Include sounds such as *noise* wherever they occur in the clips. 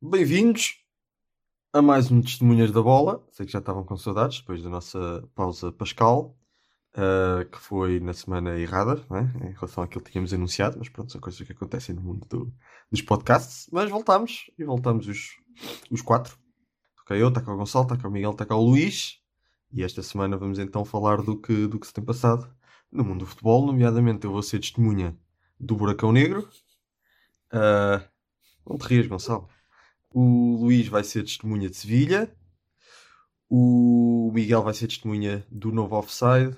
Bem-vindos a mais um Testemunhas da Bola. Sei que já estavam com saudades depois da nossa pausa pascal, uh, que foi na semana errada, é? em relação àquilo que tínhamos anunciado, mas pronto, são coisas que acontecem no mundo do, dos podcasts. Mas voltamos e voltamos os, os quatro. Cá eu, está cá o Gonçalo, está cá o Miguel, está cá o Luís. E esta semana vamos então falar do que, do que se tem passado no mundo do futebol, nomeadamente eu vou ser testemunha do Buracão Negro. Uh, não te rias, Gonçalo. O Luís vai ser testemunha de Sevilha. O Miguel vai ser testemunha do novo offside.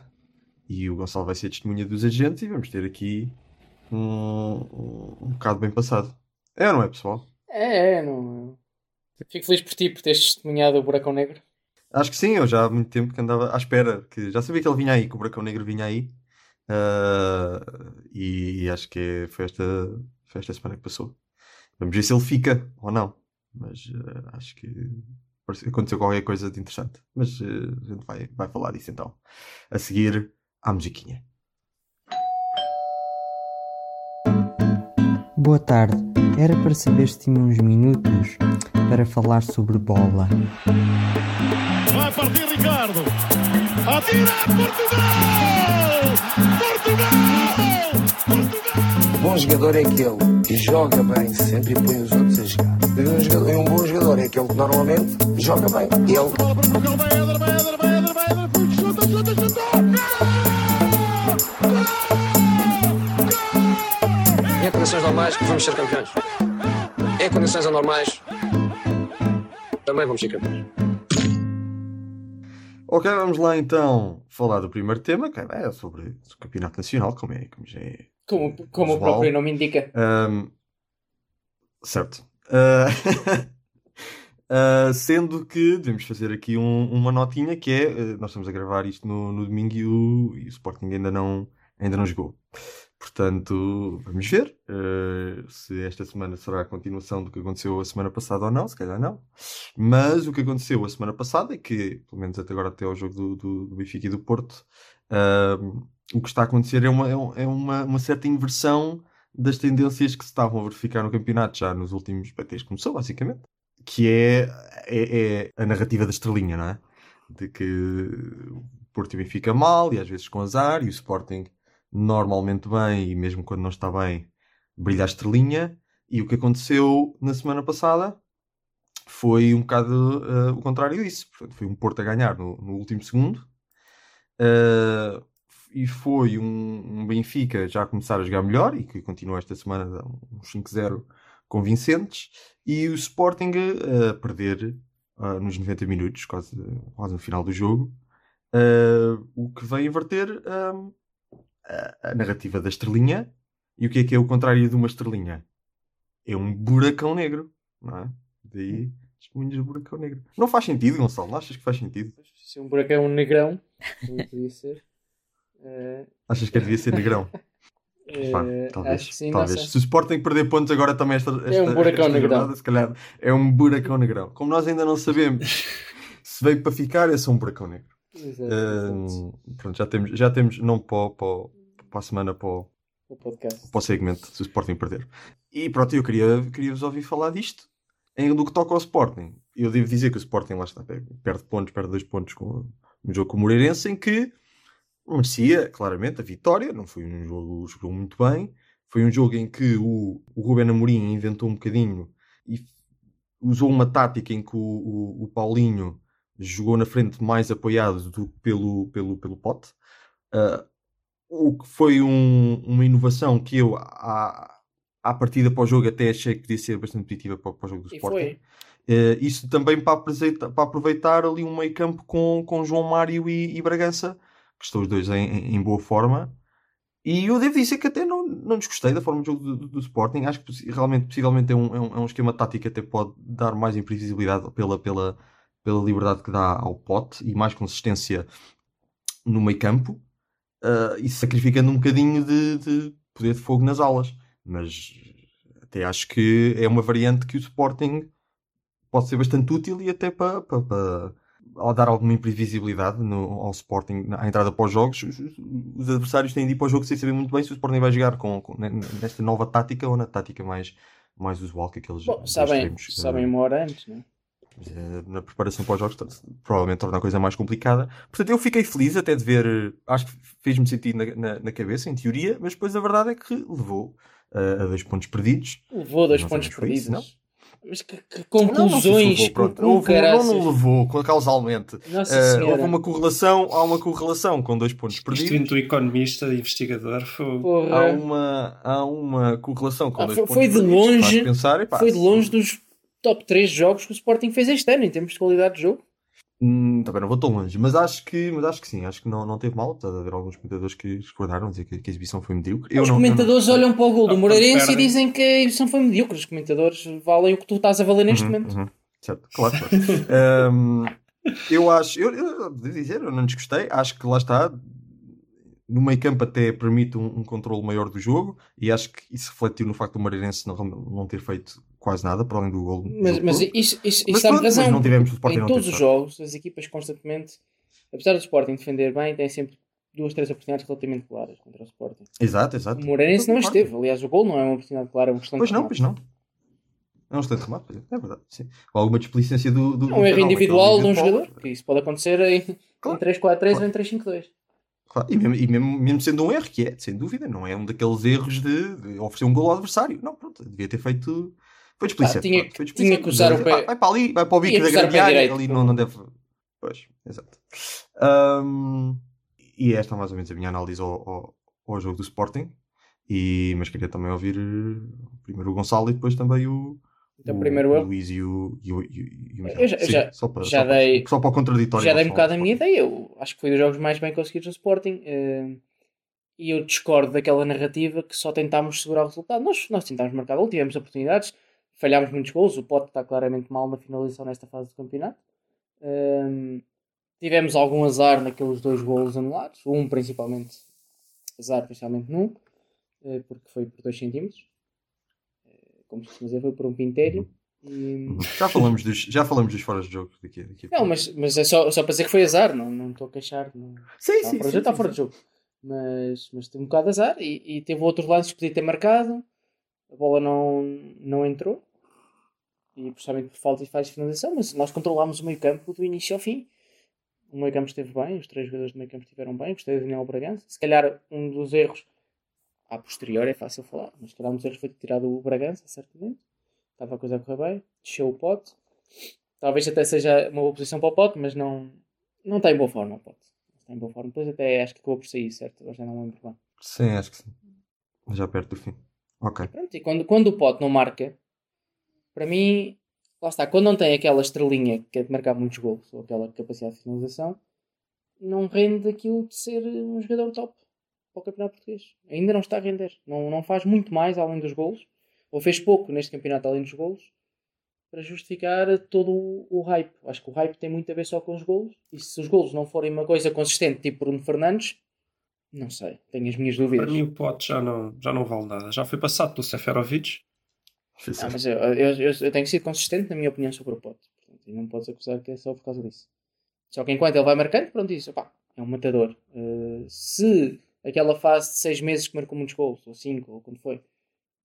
E o Gonçalo vai ser testemunha dos agentes. E vamos ter aqui um, um, um bocado bem passado. É ou não é, pessoal? É, é. Não... Fico feliz por ti por teres testemunhado o Buracão Negro. Acho que sim, eu já há muito tempo que andava à espera, que já sabia que ele vinha aí, que o Buracão Negro vinha aí. Uh, e, e, acho que foi esta, foi esta semana que passou. Vamos ver se ele fica ou não mas uh, acho que aconteceu qualquer coisa de interessante. Mas uh, a gente vai, vai falar disso então. A seguir, à musiquinha. Boa tarde. Era para saber se tinha uns minutos para falar sobre bola. Vai partir Ricardo. Atira Portugal! Portugal! Portugal! Bom jogador é aquele que joga bem sempre e põe os outros a jogar. Um, jogador, um bom jogador é aquele que normalmente joga bem. Ele. Em condições normais vamos ser campeões. Em condições anormais também vamos ser campeões. Ok, vamos lá então falar do primeiro tema, que é sobre o Campeonato Nacional, como, é, como já é. Como, como o próprio nome indica. Um, certo. Uh, uh, *laughs* sendo que devemos fazer aqui um, uma notinha que é, uh, nós estamos a gravar isto no, no domingo e o, e o, Sporting ainda não, ainda não jogou. Portanto, vamos ver se esta semana será a continuação do que aconteceu a semana passada ou não, se calhar não. Mas o que aconteceu a semana passada é que, pelo menos até agora até ao jogo do, do, do Benfica e do Porto, o que está a acontecer é uma, é uma, uma certa inversão das tendências que se estavam a verificar no campeonato já nos últimos, desde que começou, basicamente. Que é, é, é, a narrativa da estrelinha, não é? De que o Porto e fica mal, e às vezes com azar, e o Sporting normalmente bem, e mesmo quando não está bem, brilha a estrelinha. E o que aconteceu na semana passada foi um bocado uh, o contrário disso. Portanto, foi um Porto a ganhar no, no último segundo. Uh, e foi um, um, Benfica já a começar a jogar melhor e que continua esta semana uns 5-0 convincentes e o Sporting a perder uh, nos 90 minutos, quase, quase no final do jogo, uh, o que vem inverter uh, a, a narrativa da estrelinha. E o que é que é o contrário de uma estrelinha? É um buracão negro, não é? Daí testemunhos de buracão negro. Não faz sentido, Gonçalo? Não achas que faz sentido? Se um buracão negrão, podia ser. Uh... Achas que devia ser negrão? *laughs* Uh, talvez. Sim, talvez. Se o Sporting perder pontos agora também esta, esta, é um buracão esta negrão. Jornada, se calhar é um buracão negrão. Como nós ainda não sabemos se veio para ficar, é só um buracão negro. Exato, uh, pronto, já temos, já temos não para, para, para a semana, para o, o podcast. para o segmento, se o Sporting perder. E pronto, eu queria, queria vos ouvir falar disto. Em, do que toca ao Sporting, eu devo dizer que o Sporting lá está, perde pontos, perde dois pontos com, no jogo com o Moreirense, em que merecia claramente a vitória. Não foi um jogo que jogou muito bem. Foi um jogo em que o, o Ruben Amorim inventou um bocadinho e usou uma tática em que o, o, o Paulinho jogou na frente mais apoiado do que pelo, pelo, pelo Pote. Uh, o que foi um, uma inovação que eu, à, à partida para o jogo, até achei que podia ser bastante positiva para, para o jogo do Sporting. Uh, isso também para aproveitar, para aproveitar ali um meio campo com, com João Mário e, e Bragança, que estão os dois em, em, boa forma. E eu devo dizer que até não, não desgostei da forma de jogo do, do, do Sporting. Acho que realmente, possivelmente, é um, é um, é um esquema tático que até pode dar mais imprevisibilidade pela, pela, pela liberdade que dá ao pote e mais consistência no meio campo. Uh, e sacrificando um bocadinho de, de, poder de fogo nas alas. Mas até acho que é uma variante que o Sporting pode ser bastante útil e até para, para, para ao dar alguma imprevisibilidade no, ao Sporting à entrada para os jogos, os, os, adversários têm de ir para o jogo sem saber muito bem se o Sporting vai jogar com, com, nesta nova tática ou na tática mais, mais usual que aqueles Bom, dois sabem, eh, sabem uma hora antes, não é? eh, na preparação para os jogos, provavelmente torna a coisa mais complicada. Portanto, eu fiquei feliz até de ver, eh, acho que fez-me sentido na, na, na cabeça, em teoria, mas depois a verdade é que levou eh, a dois pontos perdidos. Levou dois Não pontos sabemos foi isso, perdidos. Mas que, que Não, não conclusões, levou, com, com Houve- não, não levou causalmente. Nossa Senhora. houve uma correlação, há uma correlação com dois pontos Isto perdidos. do economista, investigador, foi... Há uma, há uma correlação com Ah, dois foi- pontos foi de perdidos. longe- pensar, epá, Foi de longe dos top 3 jogos que o Sporting fez este ano, em termos de qualidade de jogo. Hum, também não vou tão longe, mas acho que, mas acho que sim, acho que não, não teve mal, apesar de haver alguns comentadores que discordaram, dizer que, que a exibição foi medíocre. Eu Os não- eu comentadores não- olham para o gol do Ah, Moreirense e dizem que a edição foi medíocre. Os comentadores valem o que tu estás a valer neste Uhum, momento. uhum. Certo, claro. claro. *laughs* Hum, eu acho, eu, eu devo dizer, eu não desgostei, acho que lá está. No meio campo até permite um, um controle maior do jogo e acho que isso refletiu no facto do Mareirense não, não ter feito quase nada para além do gol. Mas, mas isso, isso, Mas dá-me pronto, mas razão. não tivemos Sporting em todos os jogos, as equipas constantemente, apesar do Sporting defender bem, têm sempre duas, três oportunidades relativamente claras contra o Sporting. Exato, exato. O Moreirense não esteve. Aliás, o gol não é uma oportunidade clara, é uma questão Pois não, remate. pois não. É um excelente remate, é verdade. Sim. Ou alguma displicência do. do É um erro do individual de um jogador. que Isso pode acontecer em, Claro. em 3-4-3 Claro. ou em 3-5-2. Claro, E, mesmo, e mesmo, mesmo sendo um erro, que é, sem dúvida, não é um daqueles erros de, de oferecer um gol ao adversário. Não, pronto, devia ter feito. Foi displicente. Ah, tinha pronto, foi tinha que usar o pé- "Pá, Vai para ali, vai para o bico da grande área, ali não, não deve. Pois, exato. Ahm, e esta é mais ou menos a minha análise ao, ao, ao jogo do Sporting. E, mas queria também ouvir eh, primeiro o Gonçalo e depois também o, Então, o, primeiro o eu. Luís e o, e o, e o-. Eu já- Sim, já- só para, já só, dei- só para o contraditório. Já dei um bocado a minha ideia. Eu acho que foi dos jogos mais bem conseguidos do Sporting. eh, e eu discordo daquela narrativa que só tentámos segurar o resultado. Nós, nós tentámos marcar gol, tivemos oportunidades, falhámos muitos gols. O Pote está claramente mal na finalização nesta fase do campeonato. Ehm, tivemos algum azar naqueles dois golos anulados. Um, principalmente, azar, principalmente num, eh, porque foi por 2 centímetros. Eh, Como se costuma dizer, foi por um pintério. E. Já falamos dos, já falamos dos fora de jogo daqui, daqui a não, pouco. mas, mas é só, só para dizer que foi azar, não não estou a queixar. Não, sim, está fora de jogo, está fora de jogo. Mas, mas teve um bocado de azar e, e teve outros lances que podia ter marcado. A bola não, não entrou. E precisamente por falta de de finalização. Mas nós controlámos o meio campo do início ao fim. O meio campo esteve bem, os três jogadores do meio campo estiveram bem. Gostei do Daniel Bragança. Se calhar um dos erros, a posterior é fácil falar, mas se calhar um dos erros foi tirado o Bragança, certamente. Estava a coisa a correr bem, desceu o pote. Talvez até seja uma boa posição para o pote, mas não, não está em boa forma o pote. Não Está em boa forma. Depois até acho que acabou por sair, certo? Agora já não lembro bem. Sim, acho que sim. Já perto do fim. Ok. Pronto, e quando, quando o pote não marca, para mim, lá está, quando não tem aquela estrelinha que é de marcar muitos gols, ou aquela capacidade de finalização, não rende aquilo de ser um jogador top para o campeonato português. Ainda não está a render. Não, não faz muito mais além dos golos, ou fez pouco neste campeonato além dos golos, para justificar todo o, o hype. Acho que o hype tem muito a ver só com os golos, e se os golos não forem uma coisa consistente, tipo Bruno Fernandes, não sei, tenho as minhas Para dúvidas. mim o pote já não, já não vale nada. Já foi passado pelo Seferovic. Sim. Ah, mas eu, eu, eu, eu tenho sido consistente na minha opinião sobre o Pote. Portanto, e não podes acusar que é só por causa disso. Só que enquanto ele vai marcando, pronto, isso, opá, é um matador. Uh, se aquela fase de 6 meses que marcou muitos gols, ou 5, ou quando foi,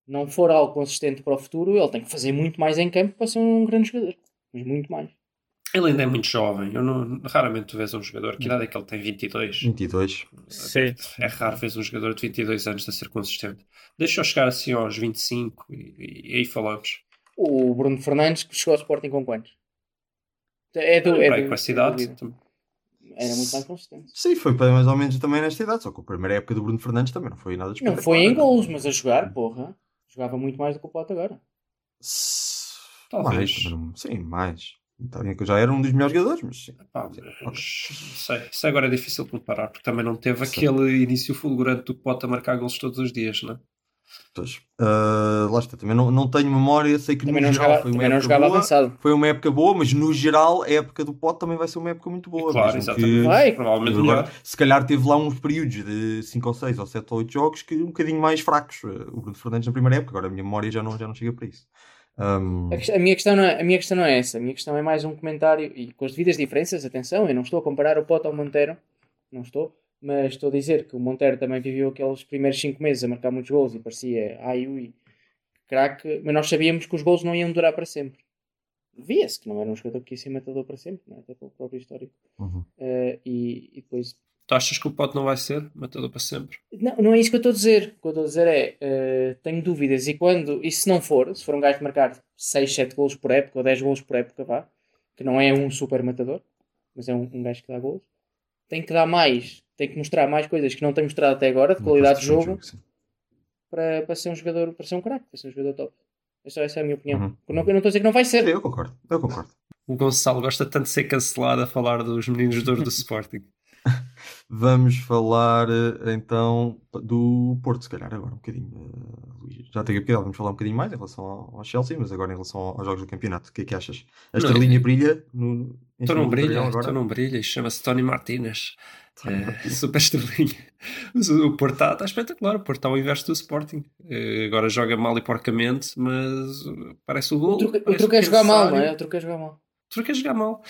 não for algo consistente para o futuro, ele tem que fazer muito mais em campo para ser um grande jogador. Mas muito mais. Ele ainda é muito jovem. Eu não, raramente tu vês um jogador. Que idade é que ele tem? 22? 22. Sim. É raro ver um jogador de 22 anos a ser consistente. Deixa eu chegar assim aos 25 e, e aí falamos. O Bruno Fernandes que chegou ao Sporting com quantos? É do, é do, com essa é idade. Era muito mais consistente. Sim, foi para mais ou menos também nesta idade. Só que a primeira época do Bruno Fernandes também não foi nada de Não foi em gols, mas a jogar, porra. Jogava muito mais do que o Pote agora. Talvez. Mais, sim, mais. Está bem que eu já era um dos melhores jogadores, mas não sei. Isso agora é difícil comparar, porque também não teve Sim. aquele início fulgurante do Pote a marcar gols todos os dias, não é? Pois, ah, lá está, também não, não tenho memória, sei que Também no geral jogava, foi uma época jogava boa, avançado. foi uma época boa, mas no geral a época do Pote também vai ser uma época muito boa. Claro, exatamente. que- Vai. Provavelmente Agora, melhor. se calhar teve lá uns períodos de 5 ou 6 ou 7 ou 8 jogos que um bocadinho mais fracos. eh, O Bruno Fernandes na primeira época, agora a minha memória já não, já não chega para isso. Quest- a minha questão não é, a minha questão não é essa. A minha questão é mais um comentário e com as devidas diferenças. Atenção, eu não estou a comparar o Pote ao Monteiro. Não estou. Mas estou a dizer que o Monteiro também viveu aqueles primeiros 5 meses a marcar muitos gols e parecia ai ui craque, mas nós sabíamos que os gols não iam durar para sempre. Via-se que não era um jogador que ia ser matador para sempre, não é? até pelo próprio histórico. Uhum. Eh, e, e depois Tu achas que o Pote não vai ser matador para sempre? Não, não é isso que eu estou a dizer. O que eu estou a dizer é, eh, tenho dúvidas. E quando, e se não for, se for um gajo que marcar 6, 7 golos por época, ou 10 golos por época, vá, que não é um super matador, mas é um, um gajo que dá golos, tem que dar mais, tem que mostrar mais coisas que não tem mostrado até agora, de qualidade de jogo, sim. para, para ser um jogador, para ser um craque, para ser um jogador top. Essa, essa é a minha opinião. Uhum. Eu, não, eu não estou a dizer que não vai ser. Eu concordo, eu concordo. O Gonçalo gosta tanto de ser cancelado a falar dos meninos de ouro do Sporting. *laughs* Vamos falar eh, então do Porto, se calhar, agora um bocadinho. eh, Luís. Já tenho bocadinho, vamos falar um bocadinho mais em relação ao, Chelsea, mas agora em relação aos jogos do campeoto, o que é que achas? A Não, estrelinha é- brilha no. Tu não brilha, tu agora? não brilha, isto chama-se Tony Martínez. É, *laughs* super o Porto está espetacular, o Porto está ao inverso do Sporting. Eh, Agora joga mal e porcamente, mas eh, parece o gol. O truque, o parece truque é jogar mal, não é? O truque é jogar mal. O truque é jogar mal.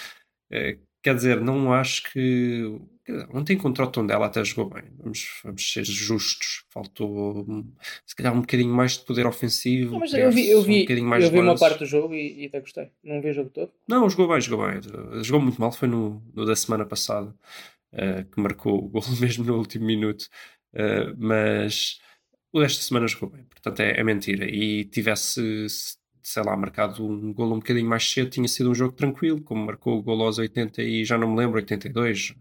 Eh, quer dizer, não acho que. Ontem contra o Tondela até jogou bem. Vamos, vamos ser justos. Faltou hum, se calhar um bocadinho mais de poder ofensivo. Não, mas eu vi, eu um vi, mais eu vi uma parte do jogo e, e até gostei. Não vi o jogo todo. Não, jogou bem, jogou bem. Jogou muito mal, foi no, no da semana passada eh, que marcou o gol *laughs* mesmo no último minuto. Eh, mas o desta semana jogou bem, portanto é, é mentira. E tivesse, sei lá, marcado um gol um bocadinho mais cedo, tinha sido um jogo tranquilo, como marcou o gol aos 80 e já não me lembro, 82,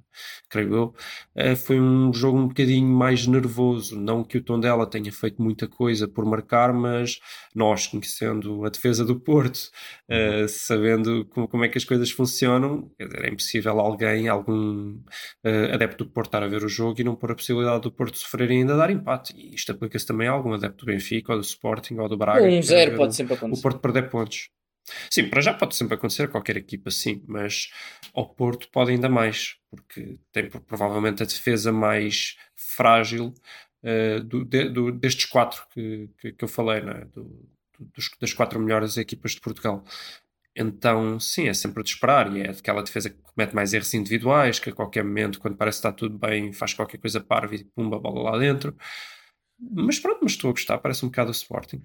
creio eu. Eh, foi um jogo um bocadinho mais nervoso. Não que o Tondela tenha feito muita coisa por marcar, mas nós, conhecendo a defesa do Porto, Uh, sabendo como, como é que as coisas funcionam, dizer, é impossível alguém, algum uh, adepto do Porto estar a ver o jogo e não pôr a possibilidade do Porto sofrer e ainda dar empate. E isto aplica-se também a algum adepto do Benfica, ou do Sporting, ou do Braga. Um zero pode sempre acontecer. Porto perder pontos. Sim, para já pode sempre acontecer qualquer equipa, sim, mas ao Porto pode ainda mais, porque tem pro- provavelmente a defesa mais frágil eh, do- de- do- destes quatro que, que, que eu falei, é? Do- do- dos- das quatro melhores equipas de Portugal. Então, sim, é sempre de esperar, e é aquela defesa que comete mais erros individuais, que a qualquer momento, quando parece que está tudo bem, faz qualquer coisa parva e pumba bola lá dentro. Mas pronto, mas estou a gostar, parece um bocado o Sporting.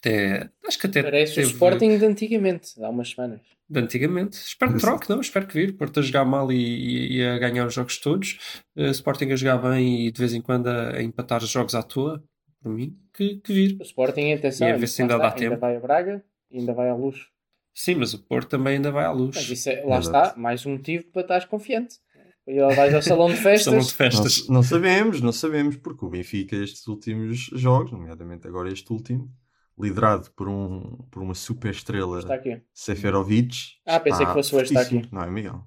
Até, acho que até Parece o teve- Sporting de antigamente, há umas semanas. de antigamente. Espero que troque, não? Espero que vir. Porto a jogar mal e, e- e a ganhar os jogos todos. Eh, Sporting a jogar bem e de vez em quando a, a empatar os jogos à toa. Por mim, que, que vir. O Sporting, atenção, E a ver se ainda está, dá tempo. ainda vai a Braga e ainda vai à luz. Sim, mas o Porto também ainda vai à luz. Mas isso é- lá Exato. está, mais um motivo para estás confiante. E lá vais ao salão de festas. *laughs* Salão de Não, festas. não sabemos, não sabemos, porque o Benfica, estes últimos jogos, nomeadamente agora este último, liderado por, um, por uma super estrela. Seferovic. Ah, pensei está que fosse o está aqui. Não é, Miguel?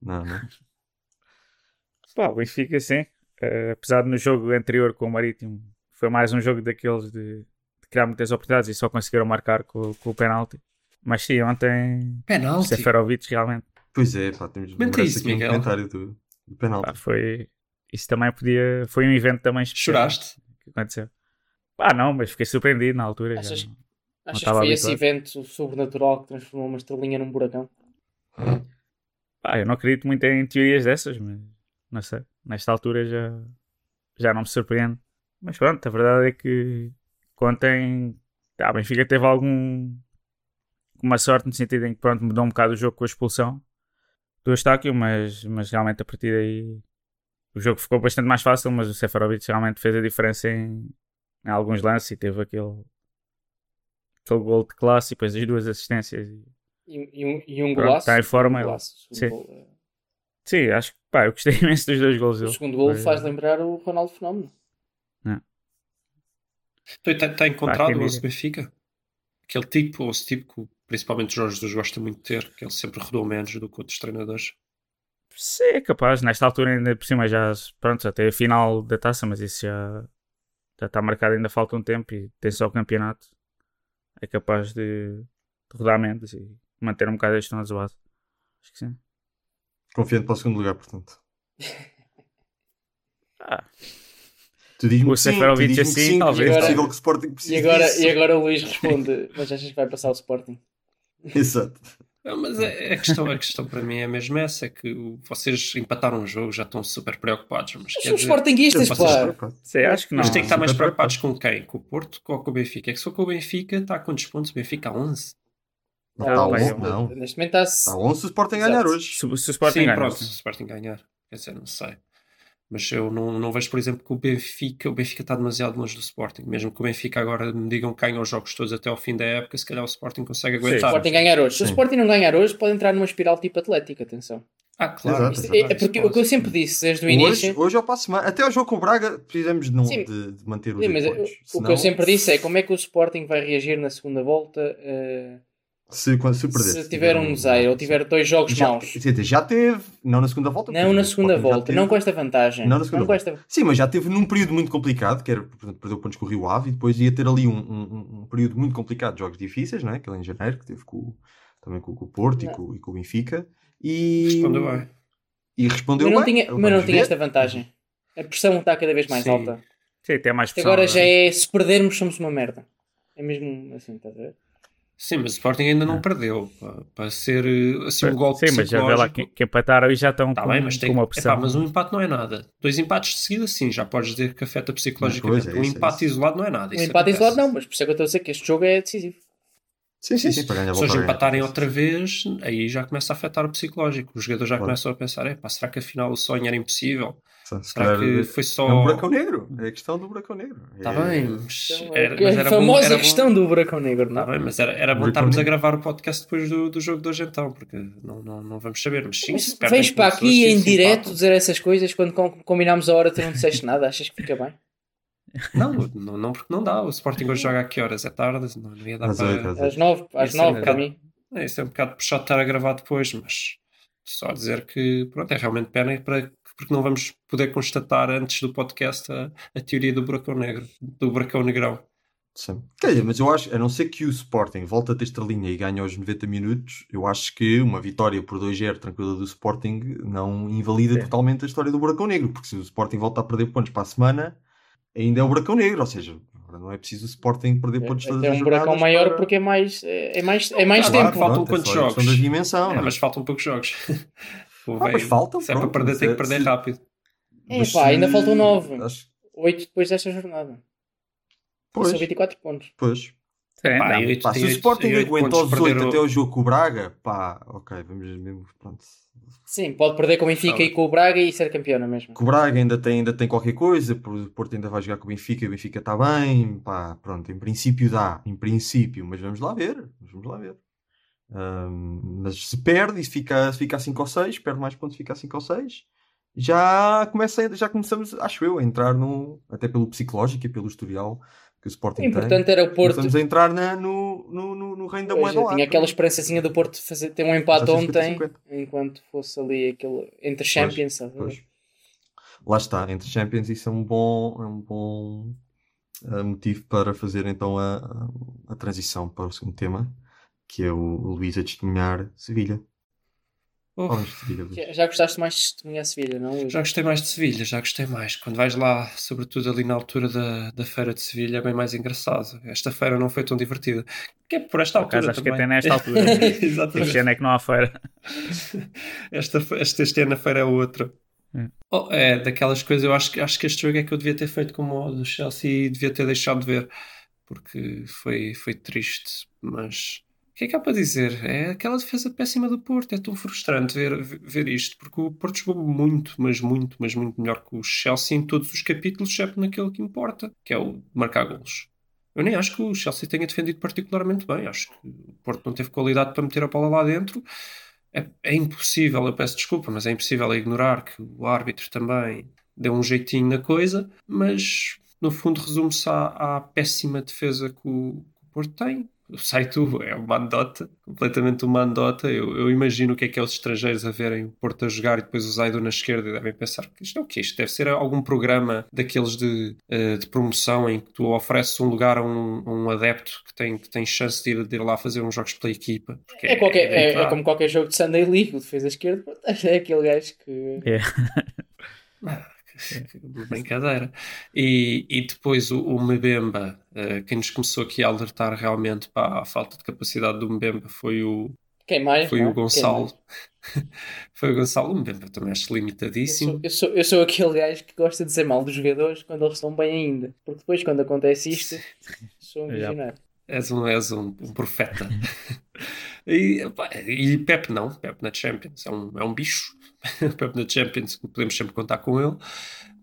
Não, não. *laughs* Pá, o Benfica sim. Eh, apesar de no jogo anterior com o Marítimo foi mais um jogo daqueles de, de criar muitas oportunidades e só conseguiram marcar com, com o penalti. Mas sim, ontem Penalti. Seferovic realmente Pois é, pá, temos isso, aqui um Miguel. comentário do, do penalti. pá, foi. Isso também podia. Foi um evento também especial Choraste? que aconteceu. Pá, não, mas fiquei surpreendido na altura. já Achas- não- Achas que foi esse habituado. evento sobrenatural que transformou uma estrelinha num buracão? Pá, eu não acredito muito em teorias dessas, mas não sei. Nesta altura já, já não me surpreende. Mas pronto, a verdade é que ontem tá, a Benfica teve algum uma sorte no sentido em que pronto, mudou um bocado o jogo com a expulsão do Eustáquio, mas, mas realmente a partir daí o jogo ficou bastante mais fácil, mas o Seferovic realmente fez a diferença em, em alguns lances e teve aquele, aquele gol de classe e depois as duas assistências. E- E, e um, e um Pronto, golaço. está em forma, um golaço. Sim. gol, é- Sim, acho que pá, eu gostei *laughs* imenso dos dois gols O segundo gol faz lembrar o Ronaldo Fenómeno. Então, está, está encontrado o Benfica? Aquele tipo, ou esse tipo que principalmente o Jorge Jesus gosta muito de ter, que ele sempre rodou menos do que outros treinadores. Sim, é capaz. Nesta altura, ainda por cima, já pronto, até a final da taça, mas isso já, já está marcado, ainda falta um tempo e tem só o campeonato. É capaz de, de rodar menos e manter um bocado este nosso base. Acho que sim. Confiante para o segundo lugar, portanto. *laughs* Ah, Tu diz-me O que sim, tu que assim, sim, talvez. É Agora- possível que o Sporting precise E agora, disso. e agora o Luís responde: *laughs* Mas achas que vai passar o Sporting? Exato. Mas a, a questão, a questão para mim é mesmo essa: é que o- vocês empataram um jogo, já estão super preocupados. Mas, Somos dizer, sportinguistas, pá. Sei, acho que não. Mas tem que estar mais preocupados com quem? Com o Porto ou com o Benfica? É que só com o Benfica está a quantos pontos? O Benfica a 11. Não, está vai, 11, eu- não. Neste momento está-se. Está 11 se o Sporting ganhar hoje. Se, se o Sporting Sim, ganha, pronto, sim. se o Sporting ganhar. Quer dizer, não sei. Mas eu não, não vejo, por exemplo, que o Benfica, o Benfica está demasiado longe do Sporting. Mesmo que o Benfica agora me digam que ganha os jogos todos até ao fim da época, se calhar o Sporting consegue Sim, Se o aguentar. Sporting ganhar hoje. Se o Sim. Sporting não ganhar hoje, pode entrar numa espiral tipo Atlético, atenção. Ah, claro. Exato, Isto é, é porque o que eu sempre disse desde o início. Hoje, hoje ou para a semana. Até ao jogo com o Braga precisamos de, não, Sim. de, de manter os Sim, mas o- pontos. o que Senão, eu sempre disse é como é que o Sporting vai reagir na segunda volta eh, Se, quando- se, perder, se tiver um zero ou tiver dois jogos já, maus. já teve, não na segunda volta. Não na segunda volta, teve- não com esta vantagem. Não na segunda com esta... Sim, mas já teve num período muito complicado, que era, portanto, perdeu pontos com o Rio Ave, e depois ia ter ali um, um- um período muito complicado de jogos difíceis, não é? Aquele em janeiro, que teve com, o- também com, com o Porto e Não. com, e com o Benfica. E Respondeu bem. E respondeu Mas não bem. tinha, mas não Vamos tinha ver. esta vantagem. A pressão está cada vez mais Sim. alta. Sim, tem mais pressão. Agora não já é se perdermos somos uma merda. É mesmo assim, estás a ver? Sim, mas o Sporting ainda não perdeu. Para, para ser eh, assim um golpe Sim, mas já vê lá psicológico. que, que empataram e já estão Tá com, bem, mas tem uma epá, pressão. mas um empate não é nada. Dois empates de seguida, sim, já podes dizer que afeta psicologicamente. Pois, é um isso, empate isso. isolado não é nada. Um isso empate acontece. isolado não, mas por isso é que eu estou a dizer que este jogo é decisivo. Sim, sim, sim, para ganhar a Se eles a empatarem outra vez, aí já começa a afetar o psicológico. Os jogadores já Claro. começam a pensar: "Epá, será que afinal o sonho era impossível? Se- se Será calhar, que foi só. É um buracão negro. É a questão do buracão negro. Está É- bem, mas era, é mas a era bom- famosa era bom- questão do buracão negro, não Tá é? bem, mas era, era bom estarmos a gravar o podcast depois do, do jogo de hoje então, porque não, não, não vamos saber. Mas sim, se Mas Vens para aqui em direto dizer essas coisas quando com- combinámos a hora tu não disseste nada, achas que fica bem? Não, *laughs* não, não, porque não dá. O Sporting hoje joga a que horas? É tarde? Não, não ia dar Às para. às Às nove, às Isso é um nove para bocado- mim. É, isso é um bocado puxado estar a gravar depois, mas só dizer que pronto, é realmente pena para, porque não vamos poder constatar antes do podcast a, a teoria do buracão negro, do buracão negrão. Sim. Quer dizer, mas eu acho, a não ser que o Sporting volte a ter estrelinha e ganhe aos 90 minutos, eu acho que uma vitória por 2-0 tranquila do Sporting não invalida Sim. totalmente a história do Buracão Negro, porque se o Sporting volta a perder pontos para a semana, ainda é o Buracão Negro, ou seja, agora não é preciso o Sporting perder pontos todas É as um buracão maior para- porque é mais, é mais, é mais Claro, tempo. faltam é quantos jogos? da dimensão, É, é? mas faltam poucos jogos. *laughs* Pô, Ah, mas faltam, Se é para perder, tem que é- perder se- rápido. É Mas pá, ainda faltam nove. acho- Oito depois desta jornada. Pois, São 24 pontos. pois. Sim, Pá, não. se o Sporting aos de 18 perder até o- ao jogo com o Braga, pá, ok, vamos mesmo, pronto. Sim, pode perder com o Benfica Tá e com o Braga e ser campeão, não é mesmo? Que o Braga ainda tem, ainda tem qualquer coisa, o Porto ainda vai jogar com o Benfica, o Benfica está bem, pá, pronto, em princípio dá, em princípio, mas vamos lá ver, mas vamos lá ver. Ahm, mas se perde e se fica, se fica a 5 ou 6, perde mais pontos, fica a 5 ou 6, já, começa, já começamos, acho eu, a entrar no, até pelo psicológico e pelo historial que o Sporting tem. importante era o Porto. Começamos a entrar na- no, no, no, no reino da Pois, moeda lá. tinha aquela esperançazinha do Porto fazer, ter um empate ontem, 50-50. enquanto fosse ali aquele entre Champions, sabe? Pois. Lá está, entre Champions isso é um bom, é um bom eh, motivo para fazer então a, a, a transição para o segundo tema, que é o, o Luís a testemunhar Sevilha. Oh, Vamos de Sevilha, Luís. Já, gostaste mais de testemunhar Sevilha, não? Luís? já gostei mais de Sevilha, já gostei mais. Quando vais lá, sobretudo ali na altura da, da feira de Sevilha, é bem mais engraçado. Esta feira não foi tão divertida. Que é por esta Por acaso, altura acho que também. até nesta altura. *laughs* Exatamente. Este ano é que não há feira. *laughs* Esta, este, este ano a feira é outra. Hum. Oh, é, daquelas coisas, eu acho, que- acho que este jogo é que eu devia ter feito como o do Chelsea e devia ter deixado de ver, porque foi, foi triste, mas que é que há para dizer? É aquela defesa péssima do Porto, é tão frustrante ver, ver isto, porque o Porto jogou muito, mas muito, mas muito melhor que o Chelsea em todos os capítulos, exceto naquele que importa, que é o marcar golos. Eu nem acho que o Chelsea tenha defendido particularmente bem, acho que o Porto não teve qualidade para meter a bola lá dentro. É, é impossível, eu peço desculpa, mas é impossível ignorar que o árbitro também deu um jeitinho na coisa, mas no fundo resume-se à, à péssima defesa que o, que o Porto tem. O Saitu é uma anedota, completamente uma anedota. Eu, eu imagino o que é que é os estrangeiros a verem o Porto a jogar e depois o Zaidu na esquerda e devem pensar que isto é o quê? Isto deve ser algum programa daqueles de, eh, de promoção em que tu ofereces um lugar a um, um adepto que tem, que tem chance de ir, de ir lá fazer uns jogos pela equipa. Porque É, qualquer, é, claro. é como qualquer jogo de Sunday League, o defesa esquerda, *laughs* é aquele gajo que. É. *laughs* Que Brincadeira. E, e depois o, o Mbemba, eh, quem nos começou aqui a alertar realmente para a falta de capacidade do Mbemba foi o, Quem mais? Foi não é? o Quem Gonçalo. *laughs* Foi o Gonçalo Mbemba, também acho Eu limitadíssimo. sou, eu, sou, eu sou aquele gajo que gosta de dizer mal dos jogadores quando eles estão bem ainda. Porque depois, quando acontece isto, *laughs* sou um visionário. És um, és um, um profeta. E, e Pep não, Pep na Champions é um, é um bicho. *laughs* Pep na Champions, podemos sempre contar com ele.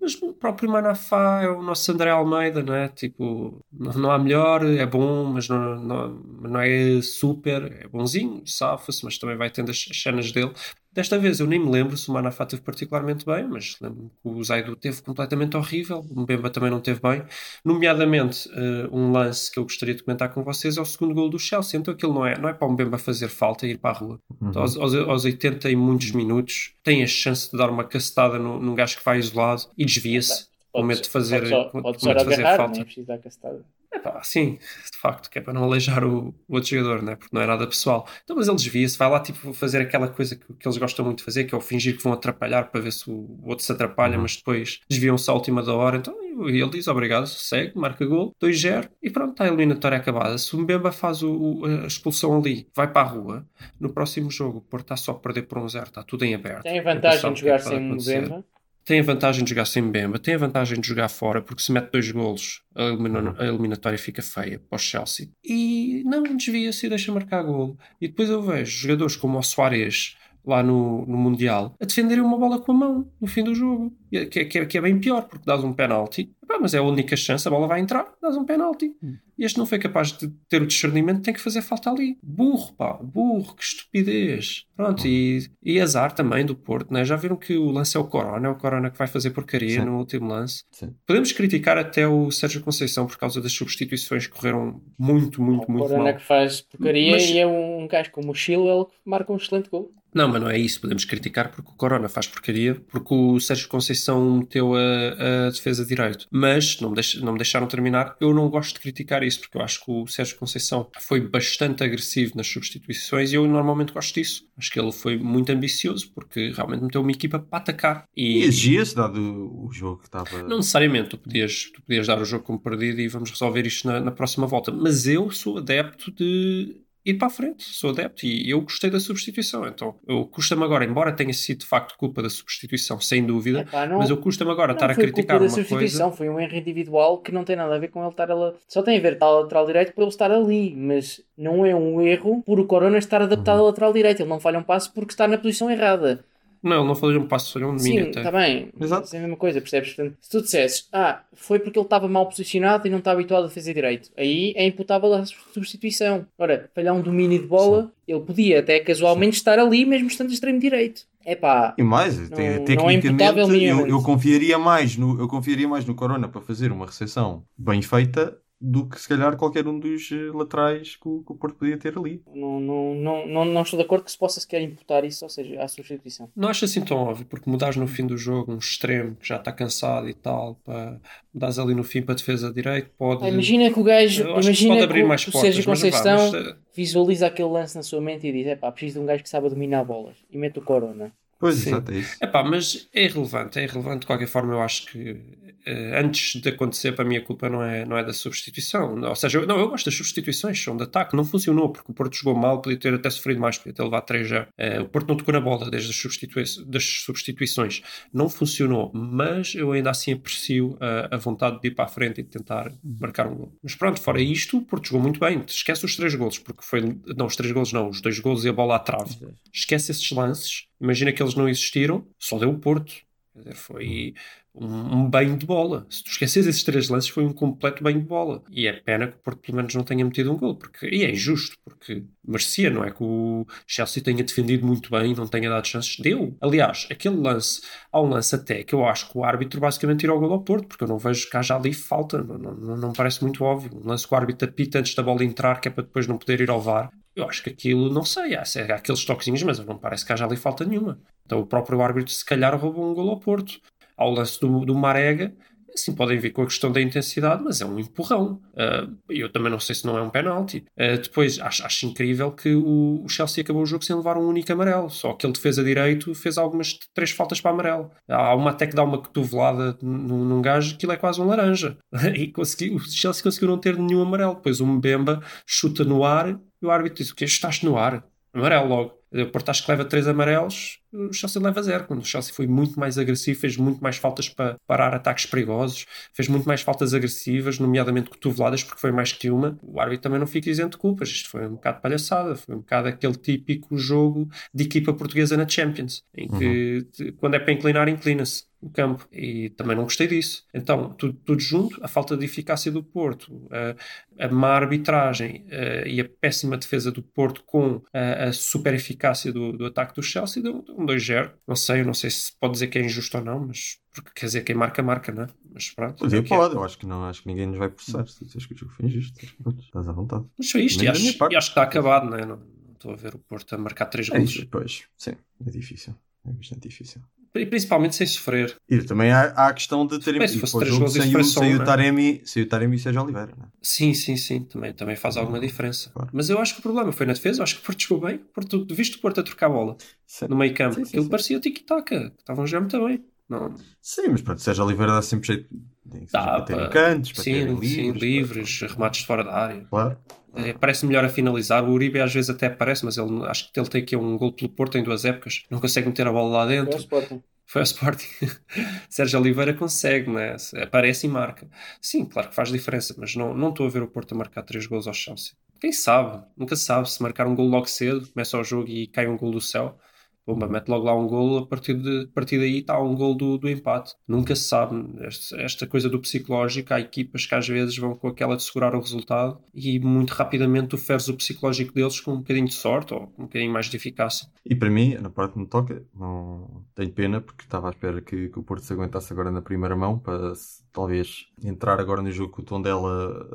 Mas o próprio Manafá é o nosso André Almeida, não é? Tipo, não, não há melhor, é bom, mas não, não, não é super, é bonzinho, safa-se, mas também vai tendo as as cenas dele. Desta vez eu nem me lembro se o Manafá teve particularmente bem, mas lembro-me que o Zaidu teve completamente horrível, o Mbemba também não teve bem. Nomeadamente, eh, um lance que eu gostaria de comentar com vocês é o segundo gol do Chelsea. Então aquilo não é, não é para o Mbemba fazer falta e ir para a rua. Então, aos, aos, aos 80 e muitos minutos, tem a chance de dar uma cacetada no, num gajo que vai isolado e desvia-se. Com medo de fazer, pode só, pode só de fazer agarrar, falta. não é preciso dar castada. É pá, sim, de facto, que é para não aleijar o, o outro jogador, né? porque não é nada pessoal. Então, mas ele desvia-se, vai lá tipo, fazer aquela coisa que, que eles gostam muito de fazer, que é o fingir que vão atrapalhar para ver se o, o outro se atrapalha, mas depois desviam-se à última da hora. Então ele diz obrigado, segue, marca gol, 2-0 e pronto, está a eliminatória acabada. Se o Mbemba faz o, a expulsão ali, vai para a rua, no próximo jogo, o Porto está só a perder por um zero, está tudo em aberto. Tem vantagem de é jogar pode sem Mbemba. Tem a vantagem de jogar sem Mbemba, tem a vantagem de jogar fora, porque se mete dois golos, a, elimina- a eliminatória fica feia para o Chelsea. E não desvia-se e deixa marcar golo. E depois eu vejo jogadores como o Soares lá no, no Mundial a defenderem uma bola com a mão no fim do jogo. É- Que, é- que, é- que é bem pior, porque dás um penalti, Epá, mas é a única chance, a bola vai entrar, dás um penalti. E este não foi capaz de ter o discernimento, tem que fazer falta ali. Burro, pá, burro, que estupidez. Pronto, e, e azar também do Porto, né? Já viram que o lance é o Corona, é o Corona que vai fazer porcaria Sim. no último lance. Sim. Podemos criticar até o Sérgio Conceição por causa das substituições que correram muito, muito, O muito Corona mal. que faz porcaria Mas- e é um gajo como o Chilwell que marca um excelente gol. Não, mas não é isso. Podemos criticar porque o Corona faz porcaria, porque o Sérgio Conceição meteu a, a defesa direito. Mas não me, deix- não me deixaram terminar. Eu não gosto de criticar isso, porque eu acho que o Sérgio Conceição foi bastante agressivo nas substituições e eu normalmente gosto disso. Acho que ele foi muito ambicioso, porque realmente meteu uma equipa para atacar. E E, exigia-se, dado o jogo que estava. não necessariamente, tu podias, tu podias dar o jogo como perdido e vamos resolver isto na, na próxima volta. Mas eu sou adepto de ir para a frente, sou adepto e eu gostei da substituição. Então, eu custa-me agora, embora tenha sido de facto culpa da substituição, sem dúvida, Epá, não- mas eu custa-me agora Não estar a foi criticar uma substituição, coisa. foi um erro individual que não tem nada a ver com ele estar a... Só tem a ver com a lateral direito por ele estar ali, mas não é um erro por o Corona estar adaptado Uhum. à lateral direito. Ele não falha um passo porque está na posição errada. Não, ele não falou um passo, falhou um Sim, domínio até. está bem. Exato. É a mesma coisa, percebes? Portanto, se tu dissesses, ah, foi porque ele estava mal posicionado e não está habituado a fazer direito, aí é imputável a substituição. Ora, falhar um domínio de bola, ele podia até casualmente estar ali, mesmo estando extremo direito. É pá, E mais, te- não é tecnicamente, imputável eu, eu confiaria mais no, eu confiaria mais no Corona para fazer uma recepção bem feita do que se calhar qualquer um dos eh, laterais que o, que o Porto podia ter ali. não, não, não, não, não estou de acordo que se possa sequer imputar isso, ou seja, à substituição. Não acho assim tão óbvio, porque mudares no fim do jogo um extremo que já está cansado e tal, para mudares ali no fim para a defesa direito, pode. Ah, imagina que o gajo, que imagina pode que, abrir o- mais que o portas, Sérgio mas não vá, Conceição mas, eh, visualiza aquele lance na sua mente e diz: é pá, preciso de um gajo que saiba dominar bolas e mete o Corona. Pois, Sim. exato, é isso. Epá, mas é irrelevante, é irrelevante de qualquer forma. Eu acho que antes de acontecer, para mim, a culpa não é, não é da substituição. Ou seja, eu, não, eu gosto das substituições, são de ataque. Não funcionou porque o Porto jogou mal, podia ter até sofrido mais, podia ter levado 3 já. Eh, o Porto não tocou na bola desde as, substitui das substituições, não funcionou, mas eu ainda assim aprecio a, a vontade de ir para a frente e de tentar marcar um gol. Mas pronto, fora isto, o Porto jogou muito bem. Esquece os três golos, porque foi. Não, os três golos não, os dois golos e a bola à trave esquece esses lances, imagina que eles não existiram, só deu o Porto. Dizer, foi um, um banho de bola. Se tu esqueces esses três lances, foi um completo banho de bola. E é pena que o Porto pelo menos não tenha metido um gol, porque, e é injusto, porque merecia, não é? Que o Chelsea tenha defendido muito bem, não tenha dado chances. Deu. Aliás, aquele lance, há um lance até que eu acho que o árbitro basicamente tirou o gol ao Porto, porque eu não vejo que haja ali falta, não, não, não, não parece muito óbvio. Um lance que o árbitro apita antes da bola entrar, que é para depois não poder ir ao VAR. Eu acho que aquilo, não sei, há, há aqueles toquezinhos, mas não parece que haja ali falta nenhuma. Então o próprio árbitro, se calhar, roubou um gol ao Porto. Ao lance do, do Marega, assim podem vir com a questão da intensidade, mas é um empurrão. Ah, eu também não sei se não é um penalti. Ah, depois, acho, acho incrível que o, o Chelsea acabou o jogo sem levar um único amarelo. Só aquele defesa direito fez algumas três faltas para amarelo. Há uma até que dá uma cotovelada num, num gajo, aquilo é quase um laranja. *laughs* E o Chelsea conseguiu não ter nenhum amarelo. Depois o Mbemba chuta no ar e o árbitro O que Estás no ar? amarelo logo. Acho que leva três amarelos, o Chelsea leva zero. Quando o Chelsea foi muito mais agressivo, fez muito mais faltas para parar ataques perigosos, fez muito mais faltas agressivas, nomeadamente cotoveladas, porque foi mais que uma. O árbitro também não fica isento de culpas. Isto foi um bocado palhaçada, foi um bocado aquele típico jogo de equipa portuguesa na Champions, em que quando é para inclinar, inclina-se o campo e também não gostei disso. Então, tudo, tudo junto, a falta de eficácia do Porto, a, a má arbitragem a, e a péssima defesa do Porto com a, a super eficácia do, do ataque do Chelsea deu um 2-0. Não sei, não sei se pode dizer que é injusto ou não, mas porque quer dizer quem marca, marca, não é? Mas pronto. Pois é é, que é. pode, eu acho que não, acho que ninguém nos vai processar se dizes que o jogo foi injusto. Estás à vontade. Mas foi isto, e acho, e acho que está acabado, não é? Não, não estou a ver o Porto a marcar 3 É gols. isso, pois, sim, é difícil. É bastante difícil. E principalmente sem sofrer. E também há, há a questão de terem se fosse o três gols, sem, o, sem, o é? Taremi, sem o Taremi e o Sérgio Oliveira. Não é? Sim, sim, sim, também, também faz alguma diferença. Claro. Mas eu acho que o problema foi na defesa, eu acho que o Porto jogou bem. O Porto, viste o Porto a trocar a bola Sim. no meio campo. Sim, sim, Aquilo sim. parecia tiki-taka, que estavam a jogar muito bem. Não, Sim, mas pronto, Sérgio Oliveira dá sempre jeito de Dá, bater pá. em cantos, para sim, terem sim, livres. livres, remates de fora da área. Claro. É, parece melhor a finalizar. O Uribe às vezes até parece, mas ele, acho que ele tem aqui um gol pelo Porto em duas épocas. Não consegue meter a bola lá Foi ao dentro. Sporting. Foi ao Sporting. *laughs* Sérgio Oliveira consegue, né? Aparece e marca. Sim, claro que faz diferença, mas não não estou a ver o Porto a marcar três gols ao Chelsea. Quem sabe? Nunca se sabe. Se marcar um gol logo cedo, começa o jogo e cai um gol do céu. Pumba, mete logo lá um gol, a partir, de, a partir daí está um gol do, do empate. Nunca se sabe. Esta, esta coisa do psicológico, há equipas que às vezes vão com aquela de segurar o resultado e muito rapidamente tu feres o psicológico deles com um bocadinho de sorte ou com um bocadinho mais de eficácia. E para mim, na parte que me toca, não tenho pena porque estava à espera que, que o Porto se aguentasse agora na primeira mão para se- talvez entrar agora no jogo com o tom dela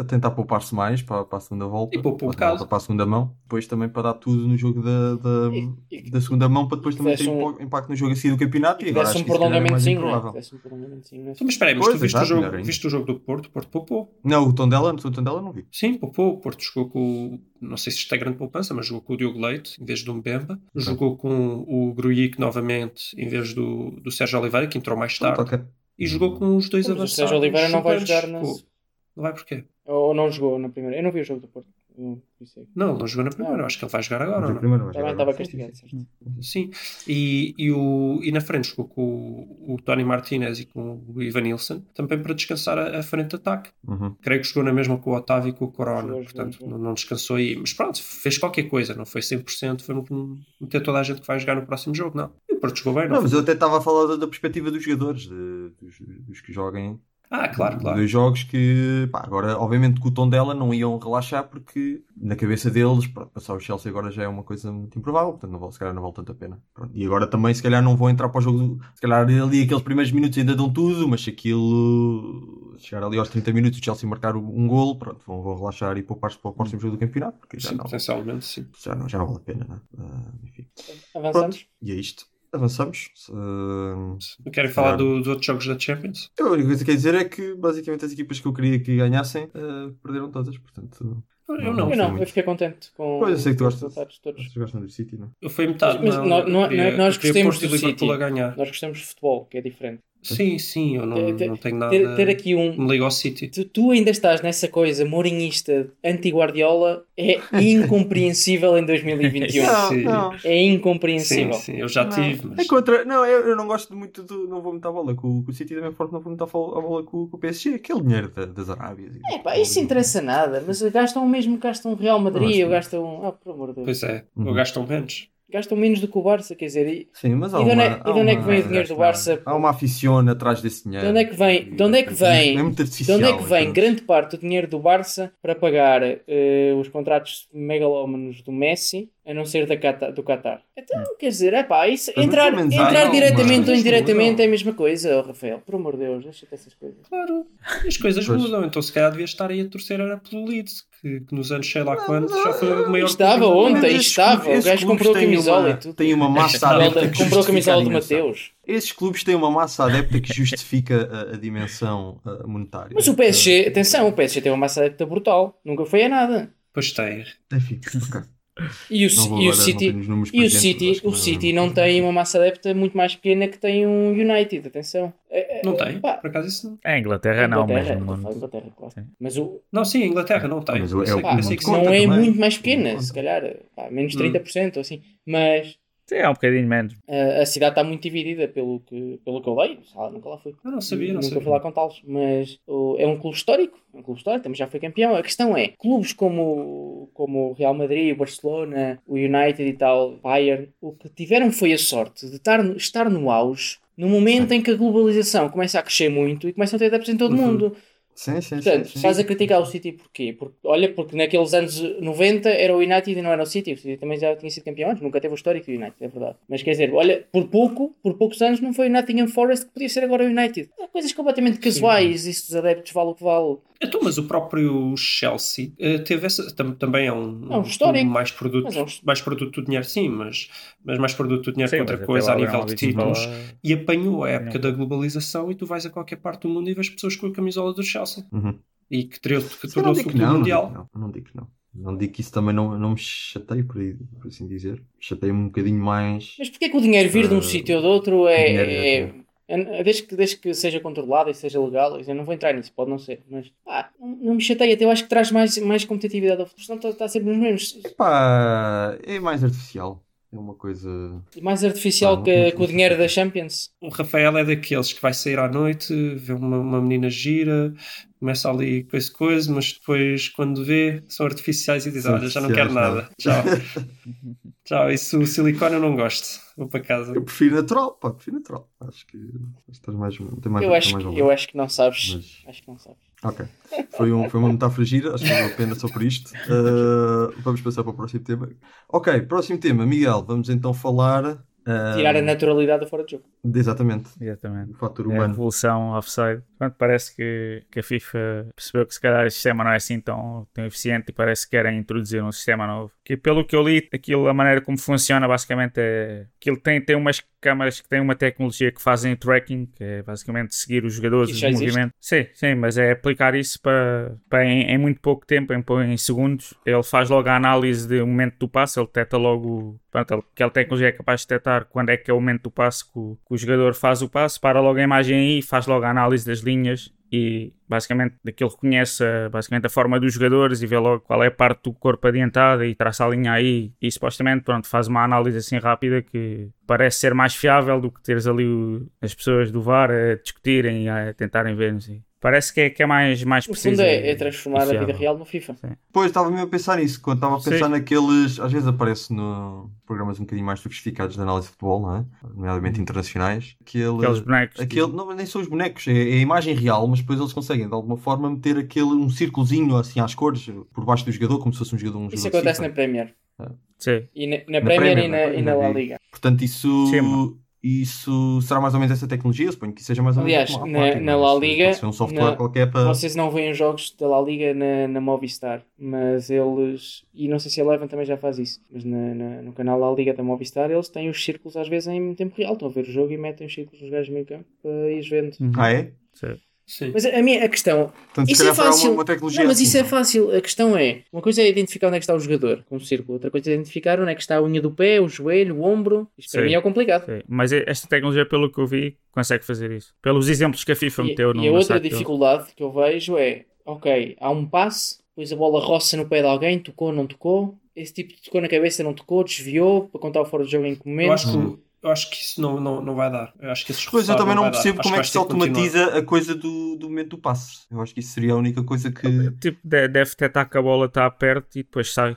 a tentar poupar-se mais para, para a segunda volta. E poupou um para, a volta bocado. para a segunda mão. Depois também para dar tudo no jogo da, da, E- e- da segunda mão para depois também ter um- impacto no jogo assim do campeonato. E agora Desse acho um que é prolongamentozinho, não é? improvável. Desse um prolongamentozinho, não é? Então, mas espera aí, mas Pois, tu viste, exato, o jogo, viste o jogo do Porto? O Porto poupou. Não, o tom dela, o tom dela não vi. Sim, poupou. O Porto jogou com o. Não sei se isto é grande poupança, mas jogou com o Diogo Leite em vez do Mbemba. Jogou com o Grujic novamente em vez do, do Sérgio Oliveira, que entrou mais tarde. Ok. E jogou com os dois Mas o avançados. Sérgio Oliveira não vai jogar na- Não vai porquê? Ou não jogou na primeira. Eu não vi o jogo do Porto. Não, é Não, ele não jogou na primeira. Não. Acho que ele vai jogar agora. Mas ou o não? primeiro vai Também jogar estava castigado, certo? Sim. E, e, o, e na frente jogou com o, o Tony Martinez e com o Ivan Nilsson, também para descansar a, a frente de ataque. Uhum. Creio que jogou na mesma com o Otávio e com o Corona, Jogou, portanto jogou, não, não descansou aí. Mas pronto, fez qualquer coisa, não foi 100%, foi um- meter toda a gente que vai jogar no próximo jogo, não. O Porto jogou bem, não, mas eu até estava a falar da, da perspectiva dos jogadores, de- dos, dos que joguem Ah, claro, claro. Dois jogos que, pá, agora, obviamente, com o tom dela não iam relaxar porque na cabeça deles, pronto, passar o Chelsea agora já é uma coisa muito improvável, portanto, não vale, se calhar não vale tanto a pena. Pronto, E agora também, se calhar, não vão entrar para o jogo, se calhar ali aqueles primeiros minutos ainda dão tudo, mas se aquilo chegar ali aos 30 minutos e o Chelsea marcar um golo, pronto, vão, vão relaxar e poupar-se para o próximo jogo do campeonato, porque já Sim, não, potencialmente, sim. já não, já não vale a pena, né? Ah, enfim. Avançamos? E é isto. Avançamos. Não querem falar do- dos outros jogos da Champions? a única coisa que quer dizer é que basicamente as equipas que eu queria que ganhassem ah, perderam todas, portanto. Eu não. Eu não, eu fiquei contente com Pois, eu sei que tu os gostas. todos. Vocês gostam do City, não? Eu fui metade. Mas não, não- não é- queria- não é que nós Porto e do City. a ganhar. Nós gostamos de futebol, que é diferente. Sim, sim, eu não, Ter- ter- não tenho nada. Ter, ter aqui um. Me ligo ao City. Tu, tu ainda estás nessa coisa mourinhista anti-Guardiola é *laughs* incompreensível em 2021. Não, Sim. não. É Sim, incompreensível. sim, eu já tive, mas. É contra. Não, eu, eu não gosto muito do. Não vou muito à bola com, com o City, também forte não vou à bola com, com o PSG. Aquele dinheiro da- das Arábias. e- É pá, isso interessa nada, mas gastam o mesmo que gastam o Real Madrid, Não, ou gastam. Ah, por amor de Deus. Pois é, Uhum. ou gastam menos. Gastam menos do que o Barça, quer dizer. E, Sim, mas há E de onde é- uma- e há de onde é que vem o dinheiro do Barça? Há uma aficiona atrás desse dinheiro. De onde é que vem- de onde é que vem- É muito de onde é que vem então. grande parte do dinheiro do Barça para pagar eh, os contratos megalómanos do Messi, a não ser da Qatar- do Qatar? Então, quer dizer, é pá, isso, Mas entrar, entrar não, diretamente ou indiretamente é a mesma coisa, oh, Rafael. Por amor de Deus, deixa-te essas coisas. Claro, e as coisas Pois. mudam, então se calhar devia estar aí a torcer era pelo Leeds, que, que nos anos sei lá quando já foi o maior. Estava ontem, estava, o gajo comprou camisola e tudo. Têm uma massa adepta que comprou a camisola do. Mateus. Esses clubes têm uma massa adepta que justifica a, a dimensão uh, monetária. Mas o PSG, atenção, o PSG tem uma massa adepta brutal. Nunca foi a nada. Pois tem. Enfim, ok. E o, Não e o não City, e o City, o City não tem uma massa adepta muito mais pequena que tem um United, atenção. A, Não tem? Pá. Por acaso isso não. A Inglaterra não, mas Inglaterra, no fala mundo. Inglaterra, claro. Sim. Mas o, Não, sim, a Inglaterra não tem. Mas o- Eu é eu pá, sim. conta não é também. muito mais pequena, se calhar, pá, menos Hum. 30% ou assim. Mas Sim, é um bocadinho menos. uh, a cidade está muito dividida pelo que, pelo que eu leio. Ah, nunca lá fui. Eu não sabia, não Nunca sabia. fui lá contá-los. Mas o- é um clube histórico. É um clube histórico, também já foi campeão. A questão é, clubes como, como o Real Madrid, o Barcelona, o United e tal, Bayern, o que tiveram foi a sorte de estar, no- estar no auge no momento em que a globalização começa a crescer muito e começam a ter adeptos em todo o Uhum. mundo. Sim, sim, Portanto, sim, sim. estás a criticar o City porquê? Porque, olha, porque naqueles anos 90 era o United e não era o City. O City também já tinha sido campeão antes, nunca teve o histórico do United, é verdade. Mas quer dizer, olha, por pouco, por poucos anos não foi o Nottingham Forest que podia ser agora o United. Há coisas completamente casuais, isso dos adeptos vale o que vale. Então, mas o próprio Chelsea eh, teve essa. tam- também é um, É um histórico. mais produto, é um- mais produto do dinheiro, sim, mas, mas mais produto do dinheiro Sim, que outra coisa a nível de um títulos. a- E apanhou a época Não. da globalização e tu vais a qualquer parte do mundo e vês pessoas com a camisola do Chelsea. Uhum. E que, que não tornou-se o não, não mundial. digo que não, não digo que não. Não digo que isso também não, não me chateie, por, aí, por assim dizer. Chateia-me um bocadinho mais. Mas porquê que o dinheiro vir de um Uh, sítio ou de outro é- é- é- desde, que, desde que seja controlado e seja legal, eu não vou entrar nisso, pode não ser, mas pá, não, me chateia, até eu acho que traz mais, mais competitividade ao futebol, senão está, está sempre nos mesmos. Pá, é mais artificial. É uma coisa. E mais artificial Ah, que, que o dinheiro da Champions. O Rafael é daqueles que vai sair à noite, vê uma, uma menina gira, começa ali coisa coisa, mas depois quando vê são artificiais e diz: Olha, já não quero nada. Tchau. *laughs* Tchau, isso o silicone eu não gosto. Vou para casa. Eu prefiro natural, pá, prefiro natural. Acho que estás mais. Tem mais Eu acho, mais que, valor. eu acho que não sabes. Mas- Acho que não sabes. Ok. Foi, um, foi uma metáfora gira, acho que valeu a pena só por isto. Uh, vamos passar para o próximo tema. Ok, próximo tema, Miguel, vamos então falar. uh, Tirar a naturalidade fora de jogo. Exatamente, Exatamente. o fator É a humano. revolução offside. Pronto, parece que, que a FIFA percebeu que se calhar este sistema não é assim tão, tão eficiente e parece que querem introduzir um sistema novo. Que pelo que eu li, aquilo, a maneira como funciona basicamente é que ele tem, tem umas câmaras que têm uma tecnologia que fazem o tracking, que é basicamente seguir os jogadores, os movimentos. Sim, sim, mas é aplicar isso para, para em, em muito pouco tempo, em, em segundos. Ele faz logo a análise do momento do passe, ele detecta logo. Ele- aquela tecnologia é capaz de detectar quando é que é o momento do passe que o, que o jogador faz o passe, para logo a imagem aí, faz logo a análise das linhas e basicamente daquilo reconhece a- basicamente a forma dos jogadores e vê logo qual é a parte do corpo adiantada e traça a linha aí e supostamente pronto, faz uma análise assim rápida que parece ser mais fiável do que teres ali o- as pessoas do VAR a discutirem e a tentarem ver assim. Parece que é, que é mais, mais No preciso. fundo é, e- é transformar a vida real no FIFA. Pois, estava mesmo a pensar nisso, quando estava a pensar Sim. naqueles. Às vezes aparece no programas um bocadinho mais sofisticados de análise de futebol, não é? Nomeadamente internacionais. Aquele, Aqueles bonecos. Aquele, não, nem são os bonecos, é, é a imagem real, mas depois eles conseguem de alguma forma meter aquele, um círculozinho assim às cores por baixo do jogador, como se fosse um jogador. Um Isso jogador acontece FIFA. na Premier. Sim. E na, na Na Premier, Premier, e, na na, e na La. Liga. Portanto, isso, Sim. Isso será mais ou menos essa tecnologia. Eu suponho que seja mais ou menos Aliás, na- é? na La Liga, um software na- qualquer para. Vocês não veem os jogos da La Liga na, na Movistar, mas eles, e não sei se a Eleven também já faz isso, mas na- na- no canal La Liga da Movistar eles têm os círculos às vezes em tempo real, estão a ver o jogo e metem os círculos nos gajos no meio campo para ir vendo. Uhum. Ah, é? Sim. Sim. Mas a minha a questão, Portanto, isso é fácil. uma, não, mas assim, isso é não? fácil. A questão é, uma coisa é identificar onde é que está o jogador com um círculo, outra coisa é identificar onde é que está a unha do pé, o joelho, o ombro. Isto para mim é o complicado. Sim. Mas esta tecnologia, pelo que eu vi, consegue fazer isso. Pelos exemplos que a FIFA E, meteu no e a outra dificuldade que eu vejo é, ok, há um passe, depois a bola roça no pé de alguém, tocou, não tocou, esse tipo tocou na cabeça, não tocou, desviou, para contar o fora de jogo em que momento. Eu acho que, eu acho que isso não, não, não vai dar. Eu acho que esses Pois eu também não dar. percebo Acho como é que se ter continuar. automatiza a coisa do, do momento do passe. Eu acho que isso seria a única coisa que. Tipo, de- deve detectar que a bola está perto e depois sai.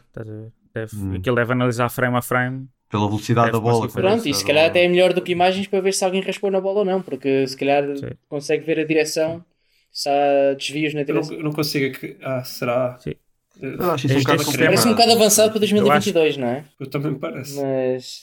Deve, Hum. Aquilo deve analisar frame a frame. Pela velocidade da bola. Pronto, e se calhar até é melhor do que imagens para ver se alguém raspou na bola ou não, porque se calhar Sim. consegue ver a direção, se há desvios na não, direção. eu não consigo. ac- Ah, será? Sim. Eu, acho isso um bocado este complicado. Parece um bocado avançado para Eu acho- 2022, não é? eu também me parece. Mas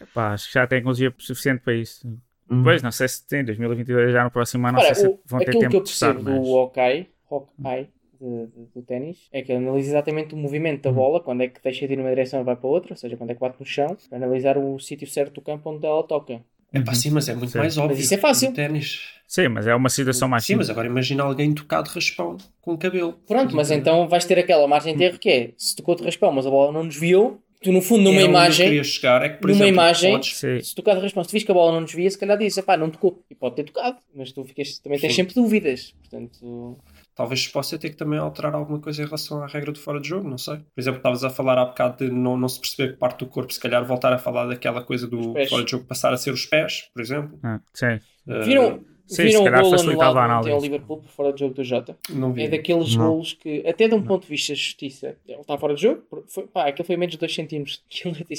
Epá, acho que já há tecnologia suficiente para isso. Hum. Pois, não sei se tem. 2022 já no próximo ano, não sei se o- vão ter aquilo tempo que eu de testar. percebo Mas... do Hawkeye, Hawkeye de- de- do ténis é que analisa exatamente o movimento Uhum. da bola, quando é que deixa de ir numa direção e vai para outra, ou seja, quando é que bate no chão, para analisar o sítio certo do campo onde ela toca. É pá, sim, mas é muito Sim. mais óbvio. isso é fácil. ténis. Sim, mas é uma situação mais Sim, mas agora imagina alguém tocar de raspão com cabelo. Pronto, mas então vais ter aquela margem de erro que é, se tocou de raspão, mas a bola não desviou, tu no fundo, numa É imagem, chegar, é que, por numa exemplo, imagem, podes- se tocar de resposta, se vis que a bola não desvia, se calhar dizes, pá, não tocou. E pode ter tocado, mas tu ficas, também tens Sim. sempre dúvidas. Portanto, talvez possa ter que também alterar alguma coisa em relação à regra do fora de jogo, não sei. Por exemplo, estavas a falar há bocado de não, não se perceber que parte do corpo, se calhar voltar a falar daquela coisa do fora de jogo passar a ser os pés, por exemplo. Ah, sim. Uh, viram, sim, viram se o calhar gol facilitava a anulado ontem ao. Liverpool por fora de jogo do Jota? não vi. É daqueles Não. golos que, até de um ponto de vista de justiça, ele está fora de jogo. Foi, pá, aquele foi menos de 2 cm.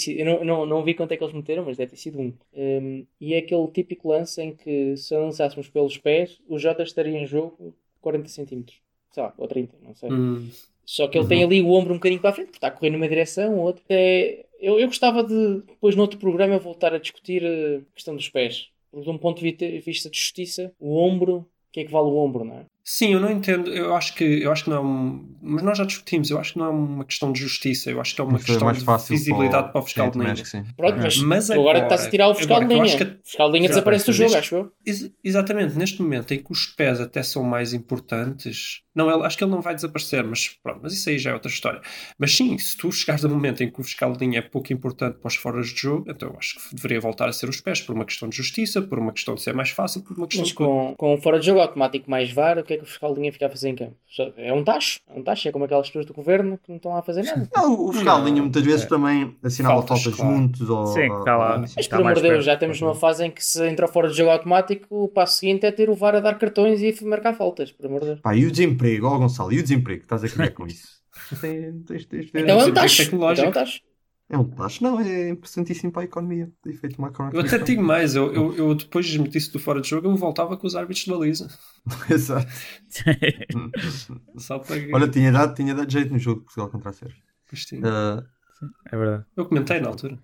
Eu não, não, não vi quanto é que eles meteram, mas deve ter sido um. Um, e é aquele típico lance em que, se lançássemos pelos pés, o Jota estaria em jogo 40 cm. Sei lá, ou 30, não sei. Hum, Só que ele tem ali o ombro um bocadinho para a frente, porque está a correr numa direção, ou outra. É, eu, eu gostava de, depois, no outro programa, voltar a discutir eh, a questão dos pés. Porque, de um ponto de vista- de justiça, o ombro, o que é que vale o ombro, não é? Sim, eu não entendo. Eu acho que eu acho que não é um. Mas nós já discutimos. Eu acho que não é uma questão de justiça. Eu acho que é uma foi questão mais de visibilidade para, o Sim, fiscal de também linha. acho que sim. Pronto, mas, Mas agora agora- estás a tirar o fiscal agora de linha. que- O fiscal de linha desaparece do jogo, neste- acho eu. Ex- exatamente, neste momento em que os pés até são mais importantes, não, ele, acho que ele não vai desaparecer, mas pronto, mas isso aí já é outra história. Mas sim, se tu chegares a um momento em que o fiscal de linha é pouco importante para os foras de jogo, então eu acho que deveria voltar a ser os pés, por uma questão de justiça, por uma questão de ser mais fácil, por uma questão Mas de. com, com fora de jogo automático mais VAR, o que é que o fiscal de linha fica a fazer em campo? É um tacho. É um tacho. É como aquelas pessoas do governo que não estão lá a fazer nada. *laughs* Não, o fiscal de linha muitas vezes é. também assinala Faltas, faltas claro. juntos ou. Sim, está lá. ou- Mas Está por amor de Deus, já estamos numa fase em que se entra fora de jogo automático, o passo seguinte é ter o VAR a dar cartões e marcar faltas, por amor de Deus. Pá, e o desemprego, ó Gonçalo, e o desemprego estás a *laughs* criar com isso? Tem- tens- tens de ver. Então é um desemprego tacho. tecnológico. Então é um tacho. É um tacho, não, é interessantíssimo para a economia. Tem efeito. Eu até digo mais, eu, eu, eu depois de disse do fora de jogo, eu voltava com os árbitros de baliza. *laughs* Exato. *laughs* Só para... Olha, tinha dado, tinha dado jeito no jogo de Portugal contra a Sérvia. Ah, é verdade. Eu comentei na altura.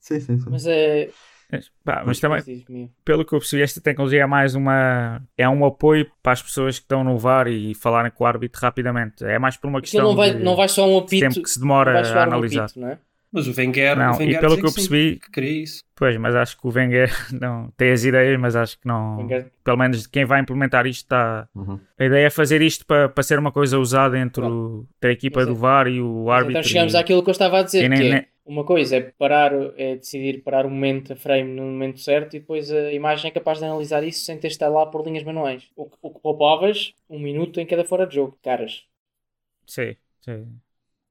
sim, sim, sim. Mas é. Mas, pá, mas também, pelo que eu percebi, esta tecnologia é mais uma. É um apoio para as pessoas que estão no VAR e falarem com o árbitro rapidamente. É mais por uma Aquilo questão não vai, de não vai só um apito. tempo que se demora a soar um analisar. apito, não é? Mas o Wenger, Não, o Wenger e pelo que eu percebi- que queria isso. Pois, mas acho que o Wenger *laughs* não tem as ideias, mas acho que não. Wenger- Pelo menos quem vai implementar isto está. Uhum. A ideia é fazer isto para, para ser uma coisa usada entre, o- entre a equipa é- do VAR e o Mas árbitro. Então chegamos e- àquilo que eu estava a dizer, nem- que é, nem- uma coisa é parar, é decidir parar o momento, a frame no momento certo e depois a imagem é capaz de analisar isso sem ter de estar lá por linhas manuais. O que, o que poupavas um minuto em cada fora de jogo, caras. Sim, sim,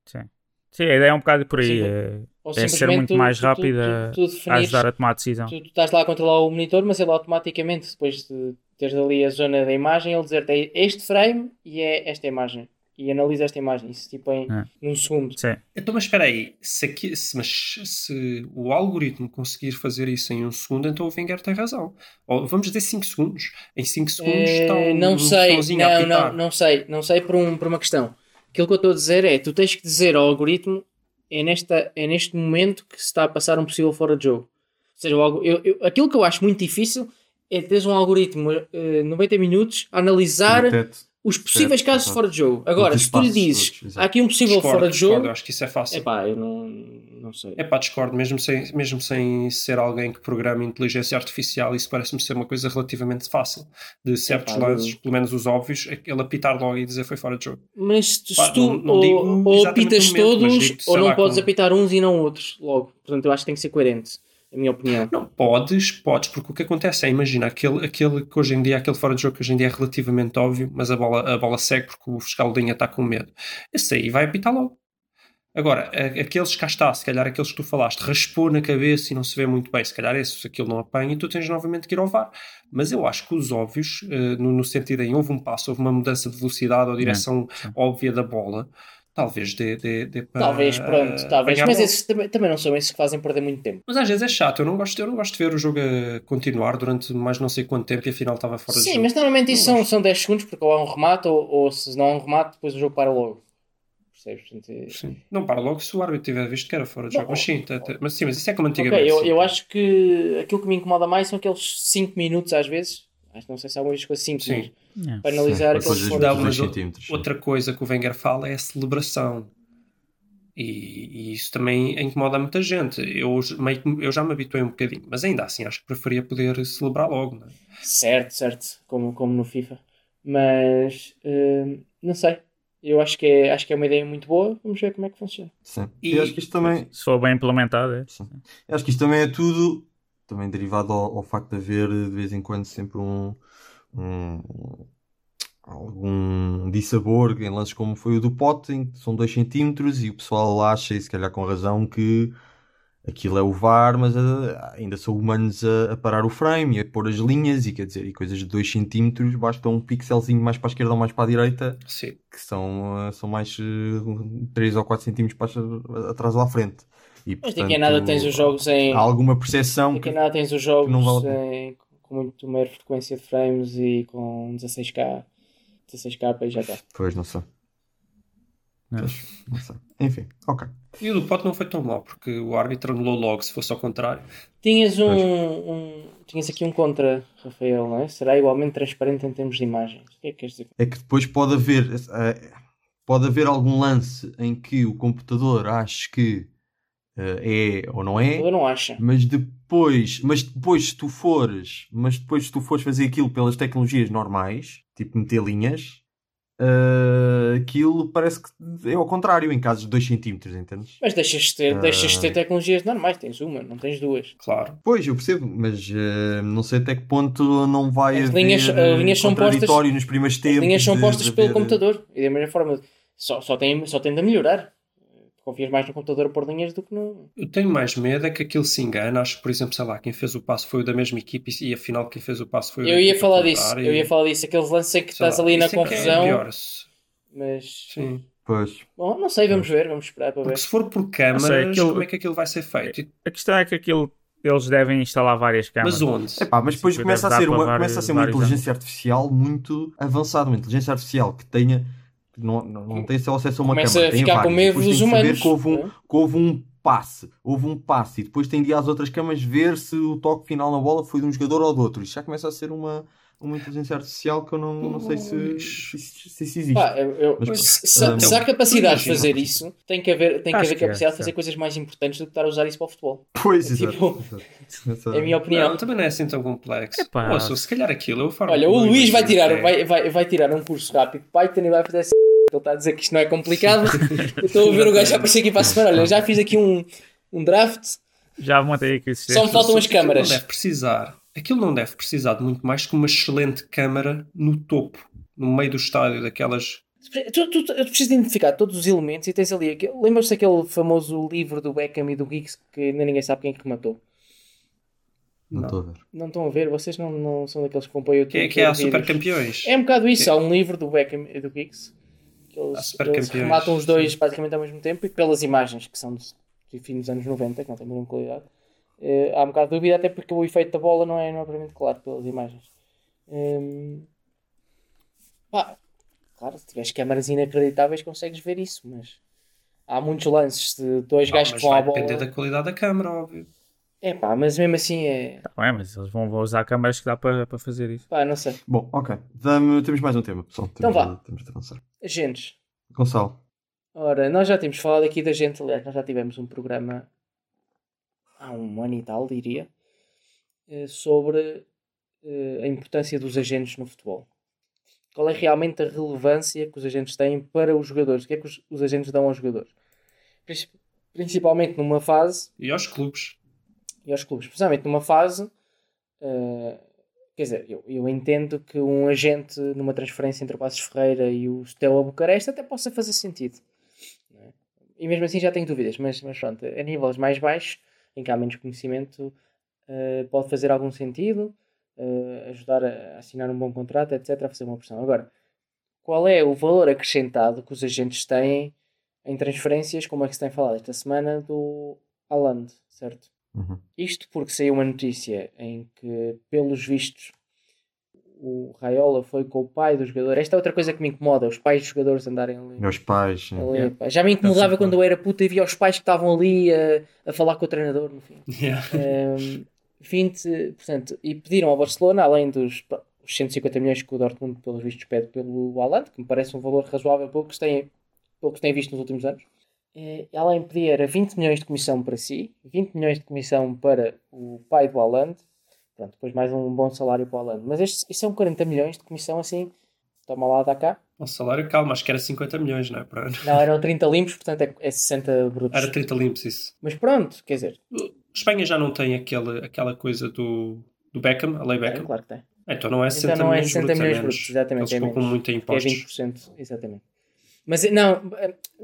sim. Sim, a ideia é um bocado por aí. Sim, é, é ser muito tu- mais tu- tu- a, a ajudar a tomar decisão. Tu, tu estás lá a controlar o monitor, mas ele automaticamente, depois de teres ali a zona da imagem, ele dizer-te é este frame e é esta imagem. E analisa esta imagem, isso tipo em É. num segundo. Sim. Então, mas espera aí, se, aqui, se, mas se o algoritmo conseguir fazer isso em um segundo, então o Wenger tem razão. Ou vamos dizer 5 segundos. Em 5 segundos está um, não um sei, a não, não, não sei, não sei por, um, por uma questão. Aquilo que eu estou a dizer é, tu tens que dizer ao algoritmo é, nesta, é neste momento que se está a passar um possível fora de jogo. Ou seja, eu, eu- aquilo que eu acho muito difícil é teres um algoritmo eh, 90 minutos a analisar Detete. Os possíveis Certo, casos de fora de jogo. Agora, se tu lhe dizes há aqui um possível Discordo, fora de discordo, jogo, eu acho que isso é fácil. é pá, eu não, não sei. É pá, discordo, mesmo sem, mesmo sem ser alguém que programa inteligência artificial, isso parece-me ser uma coisa relativamente fácil. De certos Epá, lances, eu- pelo menos os óbvios, ele apitar logo e dizer foi fora de jogo. Mas se Pá, tu não- não ou, apitas momento, todos digo, ou não lá, podes com- apitar uns e não outros logo. Portanto, eu acho que tem que ser coerente, a minha opinião. Não, podes, podes, porque o que acontece é, imagina, aquele, aquele que hoje em dia, aquele fora de jogo que hoje em dia é relativamente óbvio, mas a bola, a bola segue porque o fiscal de linha está com medo. Esse aí vai apitar logo. Agora, aqueles que cá está, se calhar aqueles que tu falaste, raspou na cabeça e não se vê muito bem, se calhar esse, se aquilo não apanha, e tu tens novamente que ir ao VAR. Mas eu acho que os óbvios, eh, no, no sentido em houve um passo, houve uma mudança de velocidade ou direção óbvia da bola, talvez dê, dê, dê para. Talvez, pronto, talvez. apanhar Mas esses também, também não são esses que fazem perder muito tempo. Mas às vezes é chato, eu não gosto, eu não gosto de ver o jogo a continuar durante mais não sei quanto tempo e afinal estava fora de Sim, mas normalmente isso Não são, são 10 segundos porque ou há um remate ou, ou se não há um remate, depois o jogo para logo. É- Sim. Não para logo se o árbitro tiver visto que era fora de jogo. Mas sim, mas sim, mas isso é como antigamente. eu, sim. eu acho que aquilo que me incomoda mais são aqueles 5 minutos às vezes. Acho que não sei se há algumas coisas 5 Sim. minutos. É. Para analisar Sim, aqueles coisas fora Não, de mas jogo. dois centímetros, sim. Outra coisa que o Wenger fala é a celebração. E, e isso também incomoda muita gente. Eu, meio eu já me habituei um bocadinho, mas ainda assim acho que preferia poder celebrar logo. Não é? Certo, certo. Como, como no FIFA. Mas hum, não sei. Eu acho que, é, acho que é uma ideia muito boa. Vamos ver como é que funciona. Sim. E- E acho que isto também. Se for bem implementado, é. Sim. Eu acho que isto também é tudo também derivado ao, ao facto de haver de vez em quando sempre um, um- algum dissabor em lances como foi o do Pote, em que são 2 centímetros e o pessoal acha, e se calhar com razão, que aquilo é o VAR, mas ah, ainda são humanos a, a parar o frame e a pôr as linhas e quer dizer, e coisas de 2 centímetros basta um pixelzinho mais para a esquerda ou mais para a direita Sim. que são, ah, são mais 3 ou 4 centímetros para, atrás ou à frente. E, Mas daqui a nada tens os jogos em. há alguma percepção Daqui que a nada tens os jogos não vale em- com muito maior frequência de frames e com 16K. 16K e já está. Pois, não sei. É. Pois, não sei. Enfim, ok. E o do pote não foi tão mal, porque o árbitro anulou logo, se fosse ao contrário. Tinhas um, um- Tinhas aqui um contra, Rafael, não é? Será igualmente transparente em termos de imagens. O que é que queres dizer? É que depois pode haver, eh, pode haver algum lance em que o computador ache que é ou não é, Eu não acho. mas depois, mas depois se tu fores, mas depois se tu fores fazer aquilo pelas tecnologias normais, tipo meter linhas, eh, aquilo parece que é ao contrário, em casos de 2 centímetros, entendes? Mas deixas de ter, Ah. deixas de ter tecnologias normais. Tens uma, não tens duas. Claro. Pois, eu percebo, mas eh, não sei até que ponto não vai As haver linhas- as eh, linhas são postas- nos primeiros As tempos. linhas são de- postas de pelo haver- computador. E da mesma forma, só, só, tem, só tende a melhorar. Confias mais no computador a pôr linhas do que no. Eu tenho mais medo é que aquilo se engana. Acho que, por exemplo, sei lá, quem fez o passo foi o da mesma equipe e afinal quem fez o passo foi o Eu ia falar disso. contrária Eu ia e- falar disso. Aqueles lances em que sei estás lá, ali na é é confusão. se- Mas. Sim. Pois. Bom, não sei, vamos ver, vamos esperar para ver. Porque se for por câmaras, sei, aquilo- como é que aquilo vai ser feito? E- A questão é que aquilo eles devem instalar várias câmaras. Mas onde? Epá, mas depois começa a ser uma, para começa a vários- ser uma vários inteligência artificial muito avançada, uma inteligência artificial que tenha não, não, não tem só acesso a uma Começa câmara, a ficar com medo Depois dos que humanos, que houve, um, não é? que houve um passe, houve um passe e depois tem de ir às outras câmaras ver se o toque final na bola foi de um jogador ou do outro. Isto já começa a ser uma, uma inteligência artificial que eu não, não sei se, se, se- isso existe. Pá, eu, Mas, se, ah, se há capacidade de fazer isso, tem que haver, tem que haver que é, capacidade de sim. fazer coisas mais importantes do que estar a usar isso para o futebol. Pois, é exato. tipo- *laughs* exato. É a minha opinião. Não, também não é assim tão complexo. Epá. Se calhar aquilo eu falo Olha, o Luís vai tirar, é- vai, vai, vai tirar um curso rápido de Python e vai fazer assim. *laughs* Ele está a dizer que isto não é complicado. Eu estou a ver o gajo já aparecer aqui para a semana. Olha, já fiz aqui um, um draft. Já montei aqui o Só sistema. me faltam as Aquilo câmaras. Não deve precisar. Aquilo não deve precisar de muito mais que uma excelente câmara no topo, no meio do estádio, daquelas. Tu, tu, tu precisas de identificar todos os elementos e tens ali. aquele- Lembras-te daquele famoso livro do Beckham e do Giggs que ainda ninguém sabe quem é que rematou? Não estou a ver. Não estão a ver? Vocês não, não são daqueles que acompanham o Que é que é a super campeões. É um bocado isso, há um livro do Beckham e do Giggs que Há eles, super eles campeões, rematam os dois sim. praticamente ao mesmo tempo e pelas imagens que são de fim dos anos 90, que não têm a mesma qualidade. Eh, há um bocado de dúvida, até porque o efeito da bola não é, é propriamente claro pelas imagens. Hum, pá, claro, se tiveres câmaras inacreditáveis consegues ver isso, mas há muitos lances de dois gajos que vão à bola. depender da qualidade da câmara, óbvio. É pá, mas mesmo assim é. Tá bem, mas eles vão, usar câmaras que dá para, para fazer isso. pá, não sei. Bom, ok. Dame- temos mais um tema, pessoal. Temos, Então vá. temos de avançar. Agentes. Gonçalo. Ora, nós já tínhamos falado aqui da gente, aliás, nós já tivemos um programa há um ano e tal, diria, eh, sobre eh, a importância dos agentes no futebol. Qual é realmente a relevância que os agentes têm para os jogadores? O que é que os, os agentes dão aos jogadores? Princip- Principalmente numa fase E aos clubes. e aos clubes, precisamente numa fase. eh, quer dizer, eu, eu entendo que um agente numa transferência entre o Passos Ferreira e o Steaua Bucareste até possa fazer sentido. é? E mesmo assim já tenho dúvidas, mas, mas pronto, a níveis mais baixos, em que há menos conhecimento, eh, pode fazer algum sentido, eh, ajudar a assinar um bom contrato, etc., a fazer uma pressão. Agora, qual é o valor acrescentado que os agentes têm em transferências, como é que se tem falado esta semana, do Haaland, certo? Uhum. Isto porque saiu uma notícia em que, pelos vistos, o Raiola foi com o pai do jogador. Esta é outra coisa que me incomoda, os pais dos jogadores andarem ali. Meus pais. sim. ali, Yeah. pá. Já me incomodava quando eu era puta e via os pais que estavam ali a, a falar com o treinador, no fim. Yeah. Um, 20, portanto, e pediram ao Barcelona, além dos os 150 milhões que o Dortmund, pelos vistos, pede pelo Haaland, que me parece um valor razoável pelo que se tem, pelo que se tem visto nos últimos anos. Eh, além pedia era 20 milhões de comissão para si, 20 milhões de comissão para o pai do Haaland, pronto, depois mais um bom salário para o Haaland. Mas estes, isto são 40 milhões de comissão assim, toma lá, dá cá. Um salário, calma, acho que era 50 milhões, não é? Por ano. Não, eram 30 limpos, portanto é, é 60 brutos. Era 30 limpos, isso. Mas pronto, quer dizer, Espanha já não tem aquele, aquela coisa do, do Beckham, a lei é, Beckham. claro que tem. Então não é 60 Então não é milhões 60 brutos, milhões é menos. brutos, exatamente, Eles é poupam muito em É impostos. 20%, exatamente. Mas não,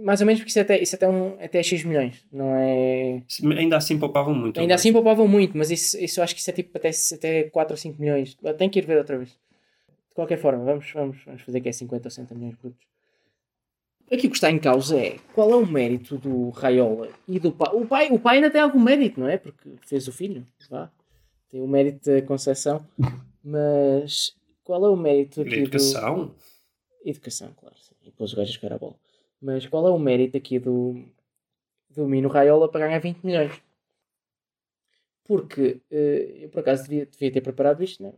mais ou menos porque isso até, isso até, é um, até é X milhões, não é. Ainda assim poupavam muito. Ainda assim poupavam muito, mas isso, isso eu acho que isso é tipo até, até 4 ou 5 milhões. Tem que ir ver outra vez. De qualquer forma, vamos, vamos, vamos fazer que é 50 ou 60 milhões brutos. Aqui o que está em causa é qual é o mérito do Raiola e do pai. O pai, o pai ainda tem algum mérito, não é? Porque fez o filho, vá. Tem o mérito da Conceição. Mas qual é o mérito aqui educação? do. Educação, claro. sim. E depois o gajo a jogar a bola. Mas qual é o mérito aqui do, do Mino Raiola para ganhar 20 milhões? Porque eh, eu por acaso devia, devia ter preparado isto, não?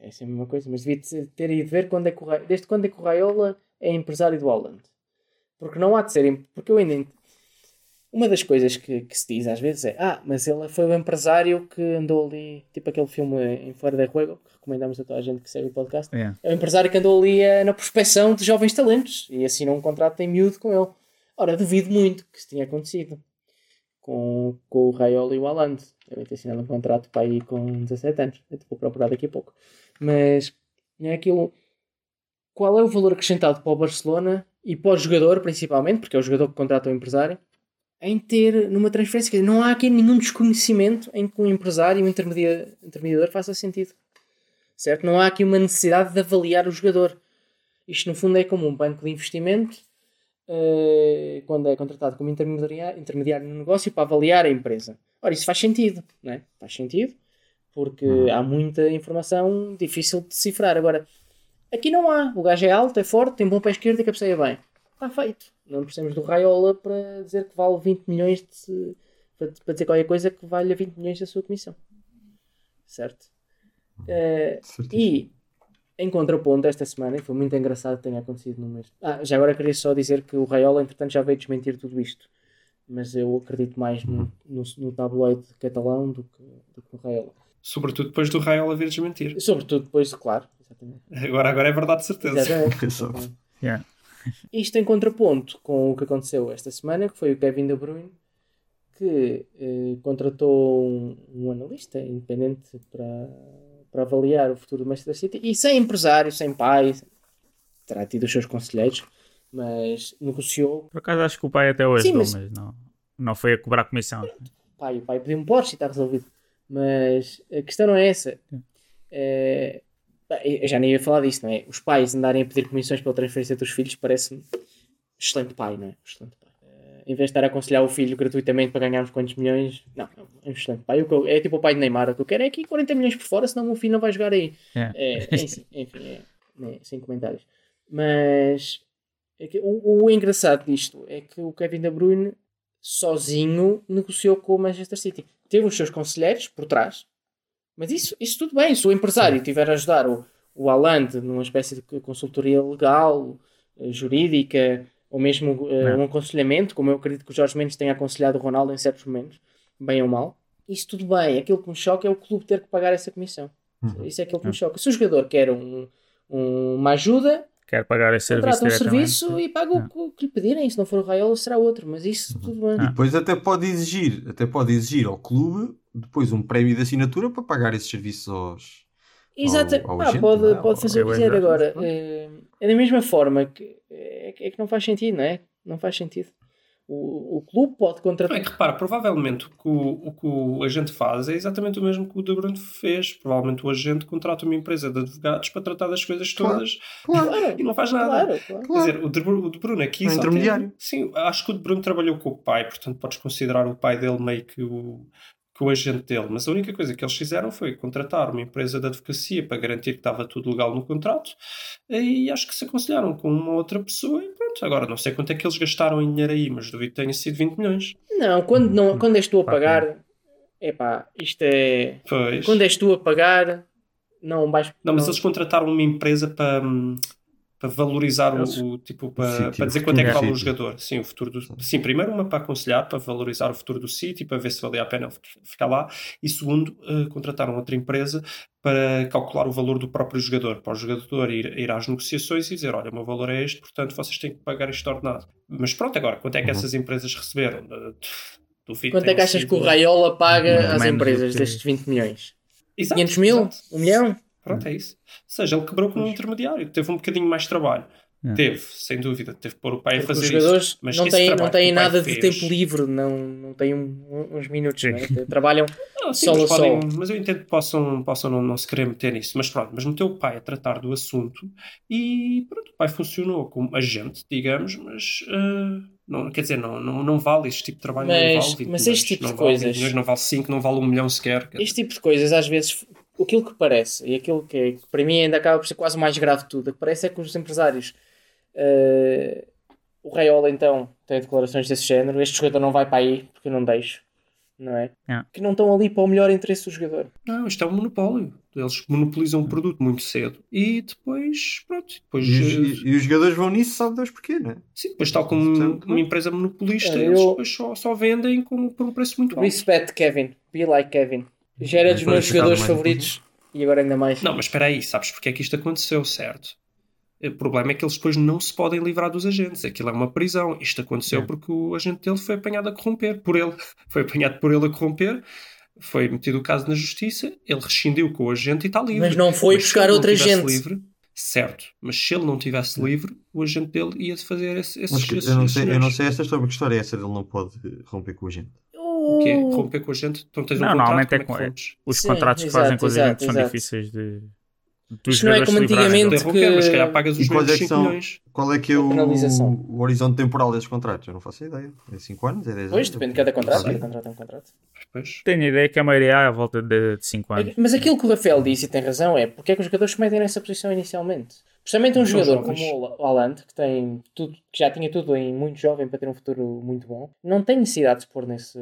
é sempre a mesma coisa, mas devia ter- ido ver quando é que o, Ra- desde quando é que o Raiola é empresário do Holland. Porque não há de ser. Porque eu ainda. Uma das coisas que, que se diz às vezes é: Ah, mas ele foi o empresário que andou ali, tipo aquele filme em Fora da Juego, que recomendamos a toda a gente que segue o podcast. Yeah. É o empresário que andou ali eh, na prospecção de jovens talentos e assinou um contrato em miúdo com ele. Ora, duvido muito que isso tenha acontecido com, com o Raiola e o Haaland. Devem ter assinado um contrato para aí com 17 anos. Eu vou procurar daqui a pouco. Mas é aquilo. Qual é o valor acrescentado para o Barcelona e para o jogador, principalmente, porque é o jogador que contrata o empresário, em ter numa transferência? Quer dizer, não há aqui nenhum desconhecimento em que um empresário e um intermedia- intermediador faça sentido. Certo? Não há aqui uma necessidade de avaliar o jogador. Isto, no fundo, é como um banco de investimento eh, quando é contratado como intermediário, intermediário no negócio para avaliar a empresa. Ora, isso faz sentido, não é? Faz sentido, porque há muita informação difícil de decifrar. Agora, aqui não há. O gajo é alto, é forte, tem bom pé esquerdo e cabeceia bem. Está feito. Não precisamos do Raiola para dizer que vale 20 milhões de. para, dizer qualquer coisa que valha 20 milhões da sua comissão. Certo? Certíssimo. e em contraponto, esta semana, e foi muito engraçado que tenha acontecido no mês. Ah, já agora queria só dizer que o Raiola, entretanto, já veio desmentir tudo isto. Mas eu acredito mais no, no, no tabloide catalão do que, do que no Raiola. Sobretudo depois do Raiola vir desmentir. Sobretudo depois, claro. Exatamente. Agora, agora é verdade, de certeza. Exatamente. *laughs* Exato. Yeah. Isto em contraponto com o que aconteceu esta semana, que foi o Kevin De Bruyne, que eh, contratou um, um analista independente para, para avaliar o futuro do Manchester City e sem empresário, sem pai, terá tido os seus conselheiros, mas negociou. Por acaso acho que o pai até hoje Sim, deu, mas- mas não, não foi a cobrar comissão. Pai, o pai pediu um Porsche e está resolvido. Mas a questão não é essa. É, eu já nem ia falar disso, não é? Os pais andarem a pedir comissões pela transferência dos filhos parece-me excelente pai, não é? Excelente pai. Eh, em vez de estar a aconselhar o filho gratuitamente para ganhar uns quantos milhões, não, é um excelente pai. O que eu- é tipo o pai de Neymar, o que eu quero é aqui 40 milhões por fora, senão o meu filho não vai jogar aí. Yeah. É, enfim, *laughs* enfim é, né, sem comentários. Mas é que o, o engraçado disto é que o Kevin De Bruyne sozinho negociou com o Manchester City. Teve os seus conselheiros por trás, mas isso, isso tudo bem. Se o empresário tiver a ajudar o, o Haaland numa espécie de consultoria legal, eh, jurídica, ou mesmo Não. um aconselhamento, como eu acredito que o Jorge Mendes tenha aconselhado o Ronaldo em certos momentos, bem ou mal, isso tudo bem. Aquilo que me choca é o clube ter que pagar essa comissão. Isso é aquilo que me choca. Se o jogador quer um, um- uma ajuda, Quero pagar esse serviço um serviço e paga o que- o que lhe pedirem. Se não for o Raiola, será outro. Mas isso tudo bem. E depois até pode exigir, até pode exigir ao clube depois um prémio de assinatura para pagar esses serviços aos. Exato, ao pá, agente, pode, não é? pode Ao- fazer o que ao quiser agora. É, é da mesma forma que é, é que não faz sentido, não é? Não faz sentido. O, o clube pode É contratar. que repara, provavelmente o que o, o que o agente faz é exatamente o mesmo que o De Bruyne fez. Provavelmente o agente contrata uma empresa de advogados para tratar das coisas Claro. todas Claro, *laughs* e não faz nada. claro, claro. Quer dizer, o De o De Bruyne aqui Um só intermediário. tem- Sim, acho que o De Bruyne trabalhou com o pai, portanto podes considerar o pai dele meio que o, que o agente dele. Mas a única coisa que eles fizeram foi contratar uma empresa de advocacia para garantir que estava tudo legal no contrato e acho que se aconselharam com uma outra pessoa e pronto. Agora não sei quanto é que eles gastaram em dinheiro aí, mas duvido que tenha sido 20 milhões. Não, quando, não, quando és tu a pagar, epá, isto é. Pois. Quando és tu a pagar, não vais. Não, mas eles contrataram uma empresa para, hum, para valorizar Eles- o, o- tipo para, para dizer quanto é que vale o jogador. Sim, o futuro do Sim, primeiro uma para aconselhar, para valorizar o futuro do City, para ver se valia a pena ficar lá, e segundo, eh, contrataram outra empresa para calcular o valor do próprio jogador, para o jogador ir, ir às negociações e dizer, olha, o meu valor é este, portanto vocês têm que pagar este ordenado. Mas pronto, agora, quanto é que Uhum. essas empresas receberam? Eh, Duvido Quanto é que achas sido- que o Raiola paga às Menos empresas destes 20 milhões? Exato, 500 mil? exato. 1 milhão? Pronto, é isso. Ou seja, ele quebrou com um intermediário, teve um bocadinho mais de trabalho. É. Teve, sem dúvida, teve que pôr o pai a Porque os fazer isso. Mas não têm, não têm nada de fez- tempo livre, não, não têm um- um- uns minutos, Sim. não é? *laughs* trabalham *laughs* Ah, sim, sol mas, a podem- sol. mas eu entendo que possam, possam não, não se querer meter nisso. Mas pronto, mas meteu o pai a tratar do assunto e pronto, o pai funcionou como agente, digamos, mas ah, não, quer dizer, não, não, não vale este tipo de trabalho. não Mas- vale 20 mas este tipo não de vale 20 coisas- milhões, não vale 5, não vale 1 milhão sequer. quer Este tipo de coisas, às vezes, aquilo que parece, e aquilo que, é- que para mim ainda acaba por ser quase o mais grave de tudo, o que parece é que os empresários. eh, o Raiola, então, tem declarações desse género. Este jogador não vai para aí porque eu não deixo, não é? É. Que não estão ali para o melhor interesse do jogador. Não, isto é um monopólio. Eles monopolizam o produto muito cedo e depois, pronto, depois, E os, eh, e- e os jogadores vão nisso, sabe Deus porquê, né? sim, depois tal como Portanto, uma empresa monopolista, Olha, eles eu- depois só, só vendem com, por um preço muito alto. Respect Kevin. Be like Kevin. Já era dos meus jogadores favoritos e agora ainda mais. Não, mas espera aí, sabes porque é que isto aconteceu, certo? O problema é que eles depois não se podem livrar dos agentes. Aquilo é uma prisão. Isto aconteceu É. porque o agente dele foi apanhado a corromper por ele. *laughs* Foi apanhado por ele a corromper. Foi metido o caso na justiça. Ele rescindiu com o agente e está livre. Mas não foi se buscar ele não outra tivesse gente. Livre, certo. Mas se ele não tivesse livre, o agente dele ia fazer esse, esses, Mas esses, eu, não esses sei, eu não sei esta história, porque que história é essa? Ele não pode romper com a gente. O quê? Romper com a gente? Então tens um Não, contrato, normalmente é é que com- rompes? Os Sim, contratos que exato, fazem com os exato, agentes são exato. difíceis de. dos Isto não é como antigamente Poder romper, mas se calhar que- pagas os quais é que 5 são? milhões. Qual é que é A o, o horizonte temporal desses contratos? Eu não faço ideia. É 5 anos? É 10 Pois, anos? depende de cada contrato. Não. Cada contrato é um contrato. Pois. Tenho a ideia que a maioria é à volta de 5 anos. Mas aquilo que o Rafael disse e tem razão é porque é que os jogadores se metem nessa posição inicialmente. Principalmente um São jogador como o Haaland, que, tem tudo, que já tinha tudo em muito jovem para ter um futuro muito bom, não tem necessidade de se pôr nesse.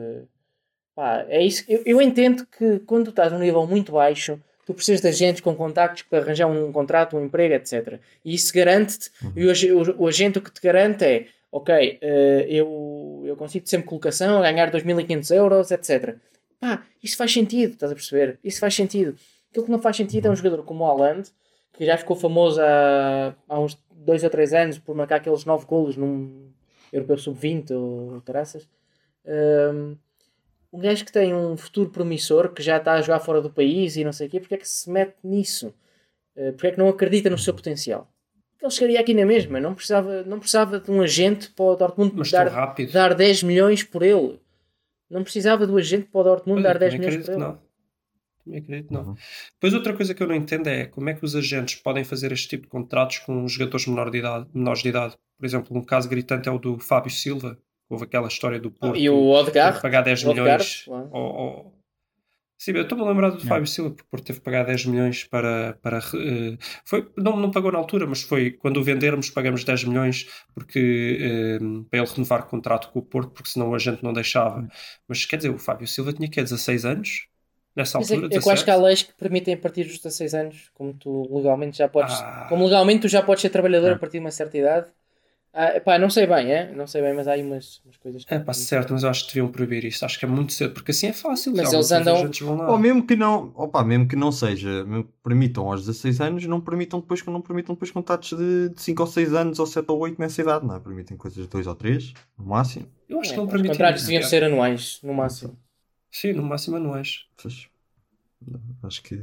Pá, é isso. Eu, eu entendo que quando tu estás num nível muito baixo, tu precisas de agentes com contactos para arranjar um contrato, um emprego, etc. E isso garante-te. E o, o, o agente o que te garante é: ok, eh, eu, eu consigo sempre colocação, ganhar 2.500 euros, etc. Pá, isso faz sentido, estás a perceber? Isso faz sentido. Aquilo que não faz sentido é um jogador como o Haaland, que já ficou famoso há, há uns 2 ou 3 anos por marcar aqueles 9 golos num Europeu Sub-20 ou caraças. Um, um gajo que tem um futuro promissor, que já está a jogar fora do país e não sei o quê, porque é que se mete nisso? Uh, porque é que não acredita no seu potencial? Porque ele chegaria aqui na mesma, não precisava, não precisava de um agente para o Dortmund Mas dar, rápido. dar 10 milhões por ele. Não precisava do agente para o Dortmund Olha, dar 10 também milhões por ele. não. Também acredito não. Uhum. Depois outra coisa que eu não entendo é como é que os agentes podem fazer este tipo de contratos com jogadores menor de idade, menores de idade. Por exemplo, um caso gritante é o do Fábio Silva. Houve aquela história do Porto. E o Odegaard, que pagar 10 o Odegaard, milhões. Sim, eu estou-me a lembrar do Fábio Silva, porque o Porto teve que pagar 10 milhões para. para eh, foi, não, não pagou na altura, mas foi quando o vendermos, pagamos 10 milhões porque, eh, para ele renovar o contrato com o Porto, porque senão a gente não deixava. Mas quer dizer, o Fábio Silva tinha que 16 anos? Nessa Mas é, altura? é que eu acho que há 17? leis que permitem a partir dos 16 anos, como tu legalmente já podes. Ah. Como legalmente tu já podes ser trabalhador É. a partir de uma certa idade. Ah, pá, não sei bem, é? Não sei bem, mas há aí umas, umas coisas que. É pá, certo, mas eu acho que deviam proibir isso. Acho que é muito cedo, porque assim é fácil. Mas eles andam- os. Ou mesmo que não, opa, mesmo que não seja, mesmo que permitam aos 16 anos, não permitam depois que não permitam depois contratos de, de 5 ou 6 anos ou 7 ou 8 nessa idade, não é? Permitem coisas de 2 ou 3, no máximo. Eu acho É, que não os permitem. contratos isso, deviam ser anuais, no máximo. Sim, no máximo anuais. Pois, acho que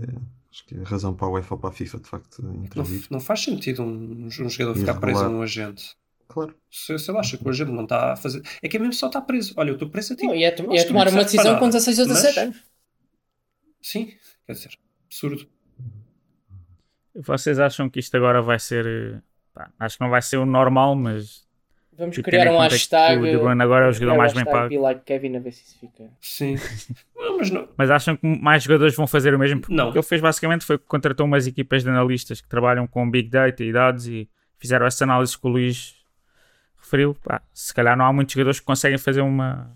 acho que é razão para a UEFA ou para a FIFA de facto Não, intervir. não faz sentido um, um jogador ficar preso a regular. um agente. Claro. Se, se ele acha que o agente não está a fazer. É que é mesmo só estar preso. Olha, eu estou preso a ti. Não, e é, to- é tomar uma decisão com 16 ou 17 Mas- anos. Sim, quer dizer, absurdo. Vocês acham que isto agora vai ser. pá, acho que não vai ser o normal, mas. Vamos tipo, criar um hashtag. O De Bruyne agora é o jogador mais bem pago. Be like Kevin a ver se isso fica. Sim. *laughs* não, mas não. Mas acham que mais jogadores vão fazer o mesmo? Porque Não. O que ele fez basicamente foi que contratou umas equipas de analistas que trabalham com Big Data e dados e fizeram essa análise que o Luís referiu. Pá, se calhar não há muitos jogadores que conseguem fazer uma.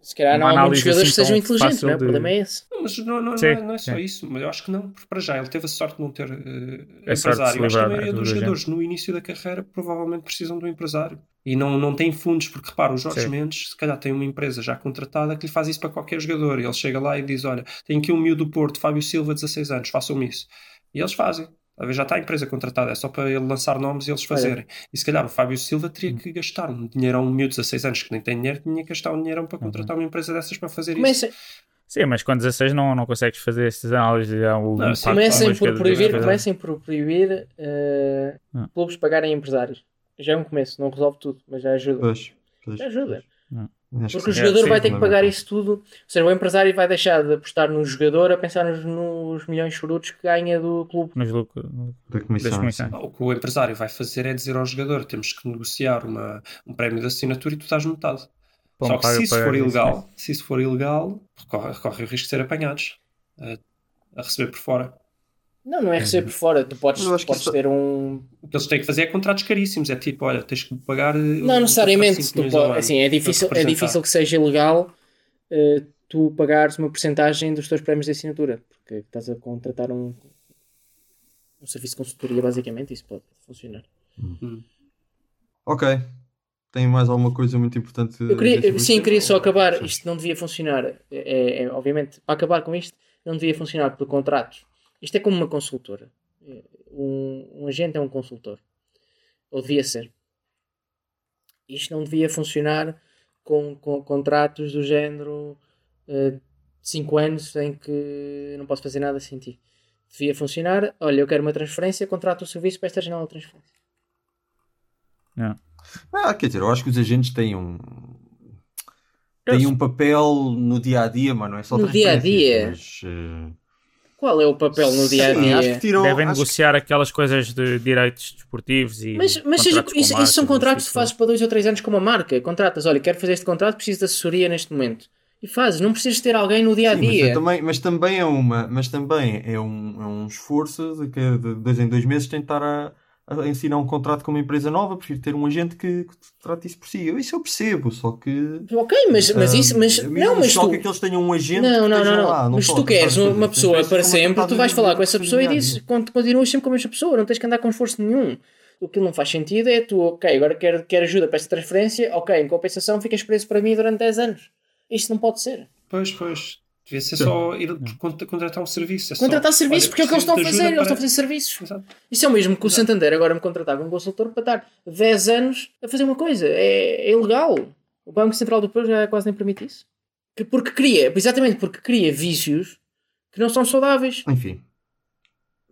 Se calhar não Uma há muitos análise jogadores assim que sejam inteligentes, não é? O problema é esse. Mas não, não, Sim, não, é, não é só sim. isso, mas eu acho que não, porque para já ele teve a sorte de não ter de se empresário. Eu acho que a livrar, maioria né, dos do jogadores no início da carreira provavelmente precisam de um empresário e não, não têm fundos, porque repara, o Jorge Sim. Mendes se calhar tem uma empresa já contratada que lhe faz isso para qualquer jogador. E ele chega lá e diz: Olha, tem aqui um miúdo do Porto, Fábio Silva, 16 anos, façam-me isso. E eles fazem. Já está a empresa contratada, é só para ele lançar nomes e eles fazerem. E se calhar o Fábio Silva teria que gastar um dinheiro a um miúdo de 16 anos que nem tem dinheiro, tinha que gastar um dinheiro para contratar uma empresa dessas para fazer isso. Sim, mas com 16 não, não consegues fazer estas análises. de, o Não, que comecem por proibir, comecem por proibir eh, Ah. clubes pagarem empresários. Já é um começo, não resolve tudo, mas já ajuda. Pois, pois, Já ajuda. Acho Porque o jogador sim, vai ter que pagar isso tudo. Ou seja, o empresário vai deixar de apostar no jogador a pensar nos, nos milhões de chorutos que ganha do clube. Nos lucros. Da comissão. Das comissões. O que o empresário vai fazer é dizer ao jogador: temos que negociar uma, um prémio de assinatura e tu dás metade. Bom, Só que se isso for isso, ilegal, se isso for ilegal, corre, corre o risco de ser apanhados a, a receber por fora. Não, não é receber por fora. Tu podes, que podes isso- ter um. O que eles têm que fazer é contratos caríssimos. É tipo, olha, tens que pagar. eh, Não necessariamente. Tu po- assim, é, difícil, é difícil que seja ilegal eh, tu pagares uma porcentagem dos teus prémios de assinatura. Porque estás a contratar um, um serviço de consultoria, basicamente. Isso pode funcionar. Ok. Tem mais alguma coisa muito importante? Queria, sim, queria só acabar. Sim. Isto não devia funcionar. É, é- obviamente, para acabar com isto, não devia funcionar por contratos. Isto é como uma consultora. É, Um, um agente é um consultor. Ou devia ser. Isto não devia funcionar com, com contratos do género 5 anos em que não posso fazer nada sem ti. Devia funcionar. Olha, eu quero uma transferência, contrato o serviço para esta janela de transferência. Ah, quer dizer, eu acho que os agentes têm um. têm um papel no dia a dia, mas não é só No dia a dia? Mas, eh, Qual é o papel no dia a dia? tiram. Devem acho que- negociar aquelas coisas de direitos desportivos e. Mas, mas seja, isso, isso marcas, são contratos que tipo fazes para dois ou três anos com uma marca. Contratas, olha, quero fazer este contrato, preciso de assessoria neste momento. E fazes, não precisas ter alguém no dia a Sim, mas, dia. também, mas também é uma, mas também é um, é um esforço de que de dois em dois meses tentar a, ensinar um contrato com uma empresa nova, prefiro ter um agente que, que trate isso por si. Eu, isso eu percebo, só que Ok, mas, mas isso, mas a mim não, mas só tu, que eles tenham um agente não, que não, não, não. lá, mas só tu queres uma pessoa para como sempre, tu vais falar com essa pessoa e dizes, continuas sempre com a mesma pessoa, não tens que andar com esforço nenhum. O que não faz sentido é tu, ok, agora quero, quero ajuda para esta transferência, ok, em compensação ficas preso para mim durante 10 anos. Isto não pode ser. Pois, pois. Devia ser só ir contra- contratar um serviço. É só, Contratar serviços, olha, porque é o que eles estão a fazer, eles estão a fazer serviços. Exato. Isso é o mesmo que o Santander agora me contratava um consultor para estar 10 anos a fazer uma coisa. É, é ilegal. O Banco Central do Porto já quase nem permite isso. Que porque cria, exatamente porque cria vícios que não são saudáveis. Enfim.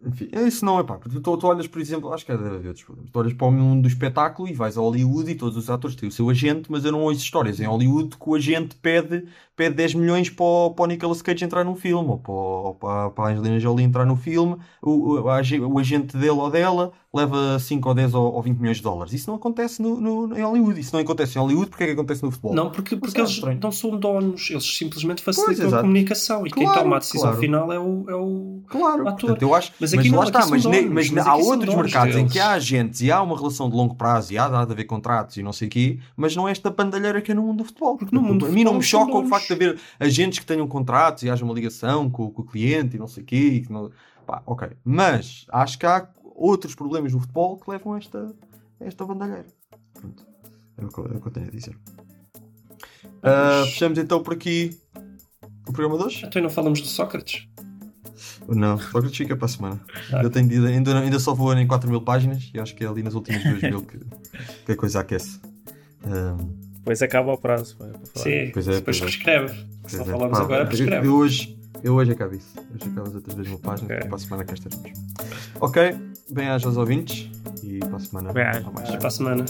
Enfim, isso não é pá. Tu, tu, tu olhas, por exemplo, acho que deve haver outros problemas. Tu olhas para o mundo do espetáculo e vais a Hollywood e todos os atores têm o seu agente, mas eu não ouço histórias em Hollywood que o agente pede, pede 10 milhões para o, para o Nicolas Cage entrar num filme ou para, para, para a Angelina Jolie entrar no filme. O, o, o agente dele ou dela leva 5 ou 10 ou, ou 20 milhões de dólares. Isso não acontece no, no, em Hollywood. Isso não acontece em Hollywood, porque é que acontece no futebol? Não, porque, porque é eles estranho. não são donos, eles simplesmente Pois, facilitam a exato. comunicação e quem Claro, toma a decisão claro. final é o, é o Claro, ator. portanto, eu acho, Mas mas, aqui não, lá está, mas, ne- donos, mas mas há outros mercados em deles. que há agentes e há uma relação de longo prazo e há de haver contratos e não sei o quê, mas não é esta bandalheira que é no mundo do futebol. Porque no mundo a mim não me choca o facto de haver agentes que tenham contratos e haja uma ligação com, com o cliente e não sei o quê. E que não... Pá, ok. Mas acho que há outros problemas no futebol que levam a esta, a esta bandalheira. Pronto. É o que, eu- é o que eu tenho a dizer. Ah, fechamos então por aqui o programa de hoje? Então não falamos do Sócrates? Não, Sócrates fica para a semana. Ah. Ainda, tenho, de- ainda, ainda só vou em 4 mil páginas e acho que é ali nas últimas 2 mil que, que a coisa aquece. Ahm, Depois acaba o prazo. para- para falar. Sim, Pois é, depois pois é. prescreve. Se pois não é. falamos Pá, agora, eu, prescreve. eu hoje, eu hoje acabo isso. Hoje acabo as outras 2 mil páginas e para a semana cá estaremos. Ok, bem-ajas aos ouvintes e para a semana Bem-ajas. para a semana.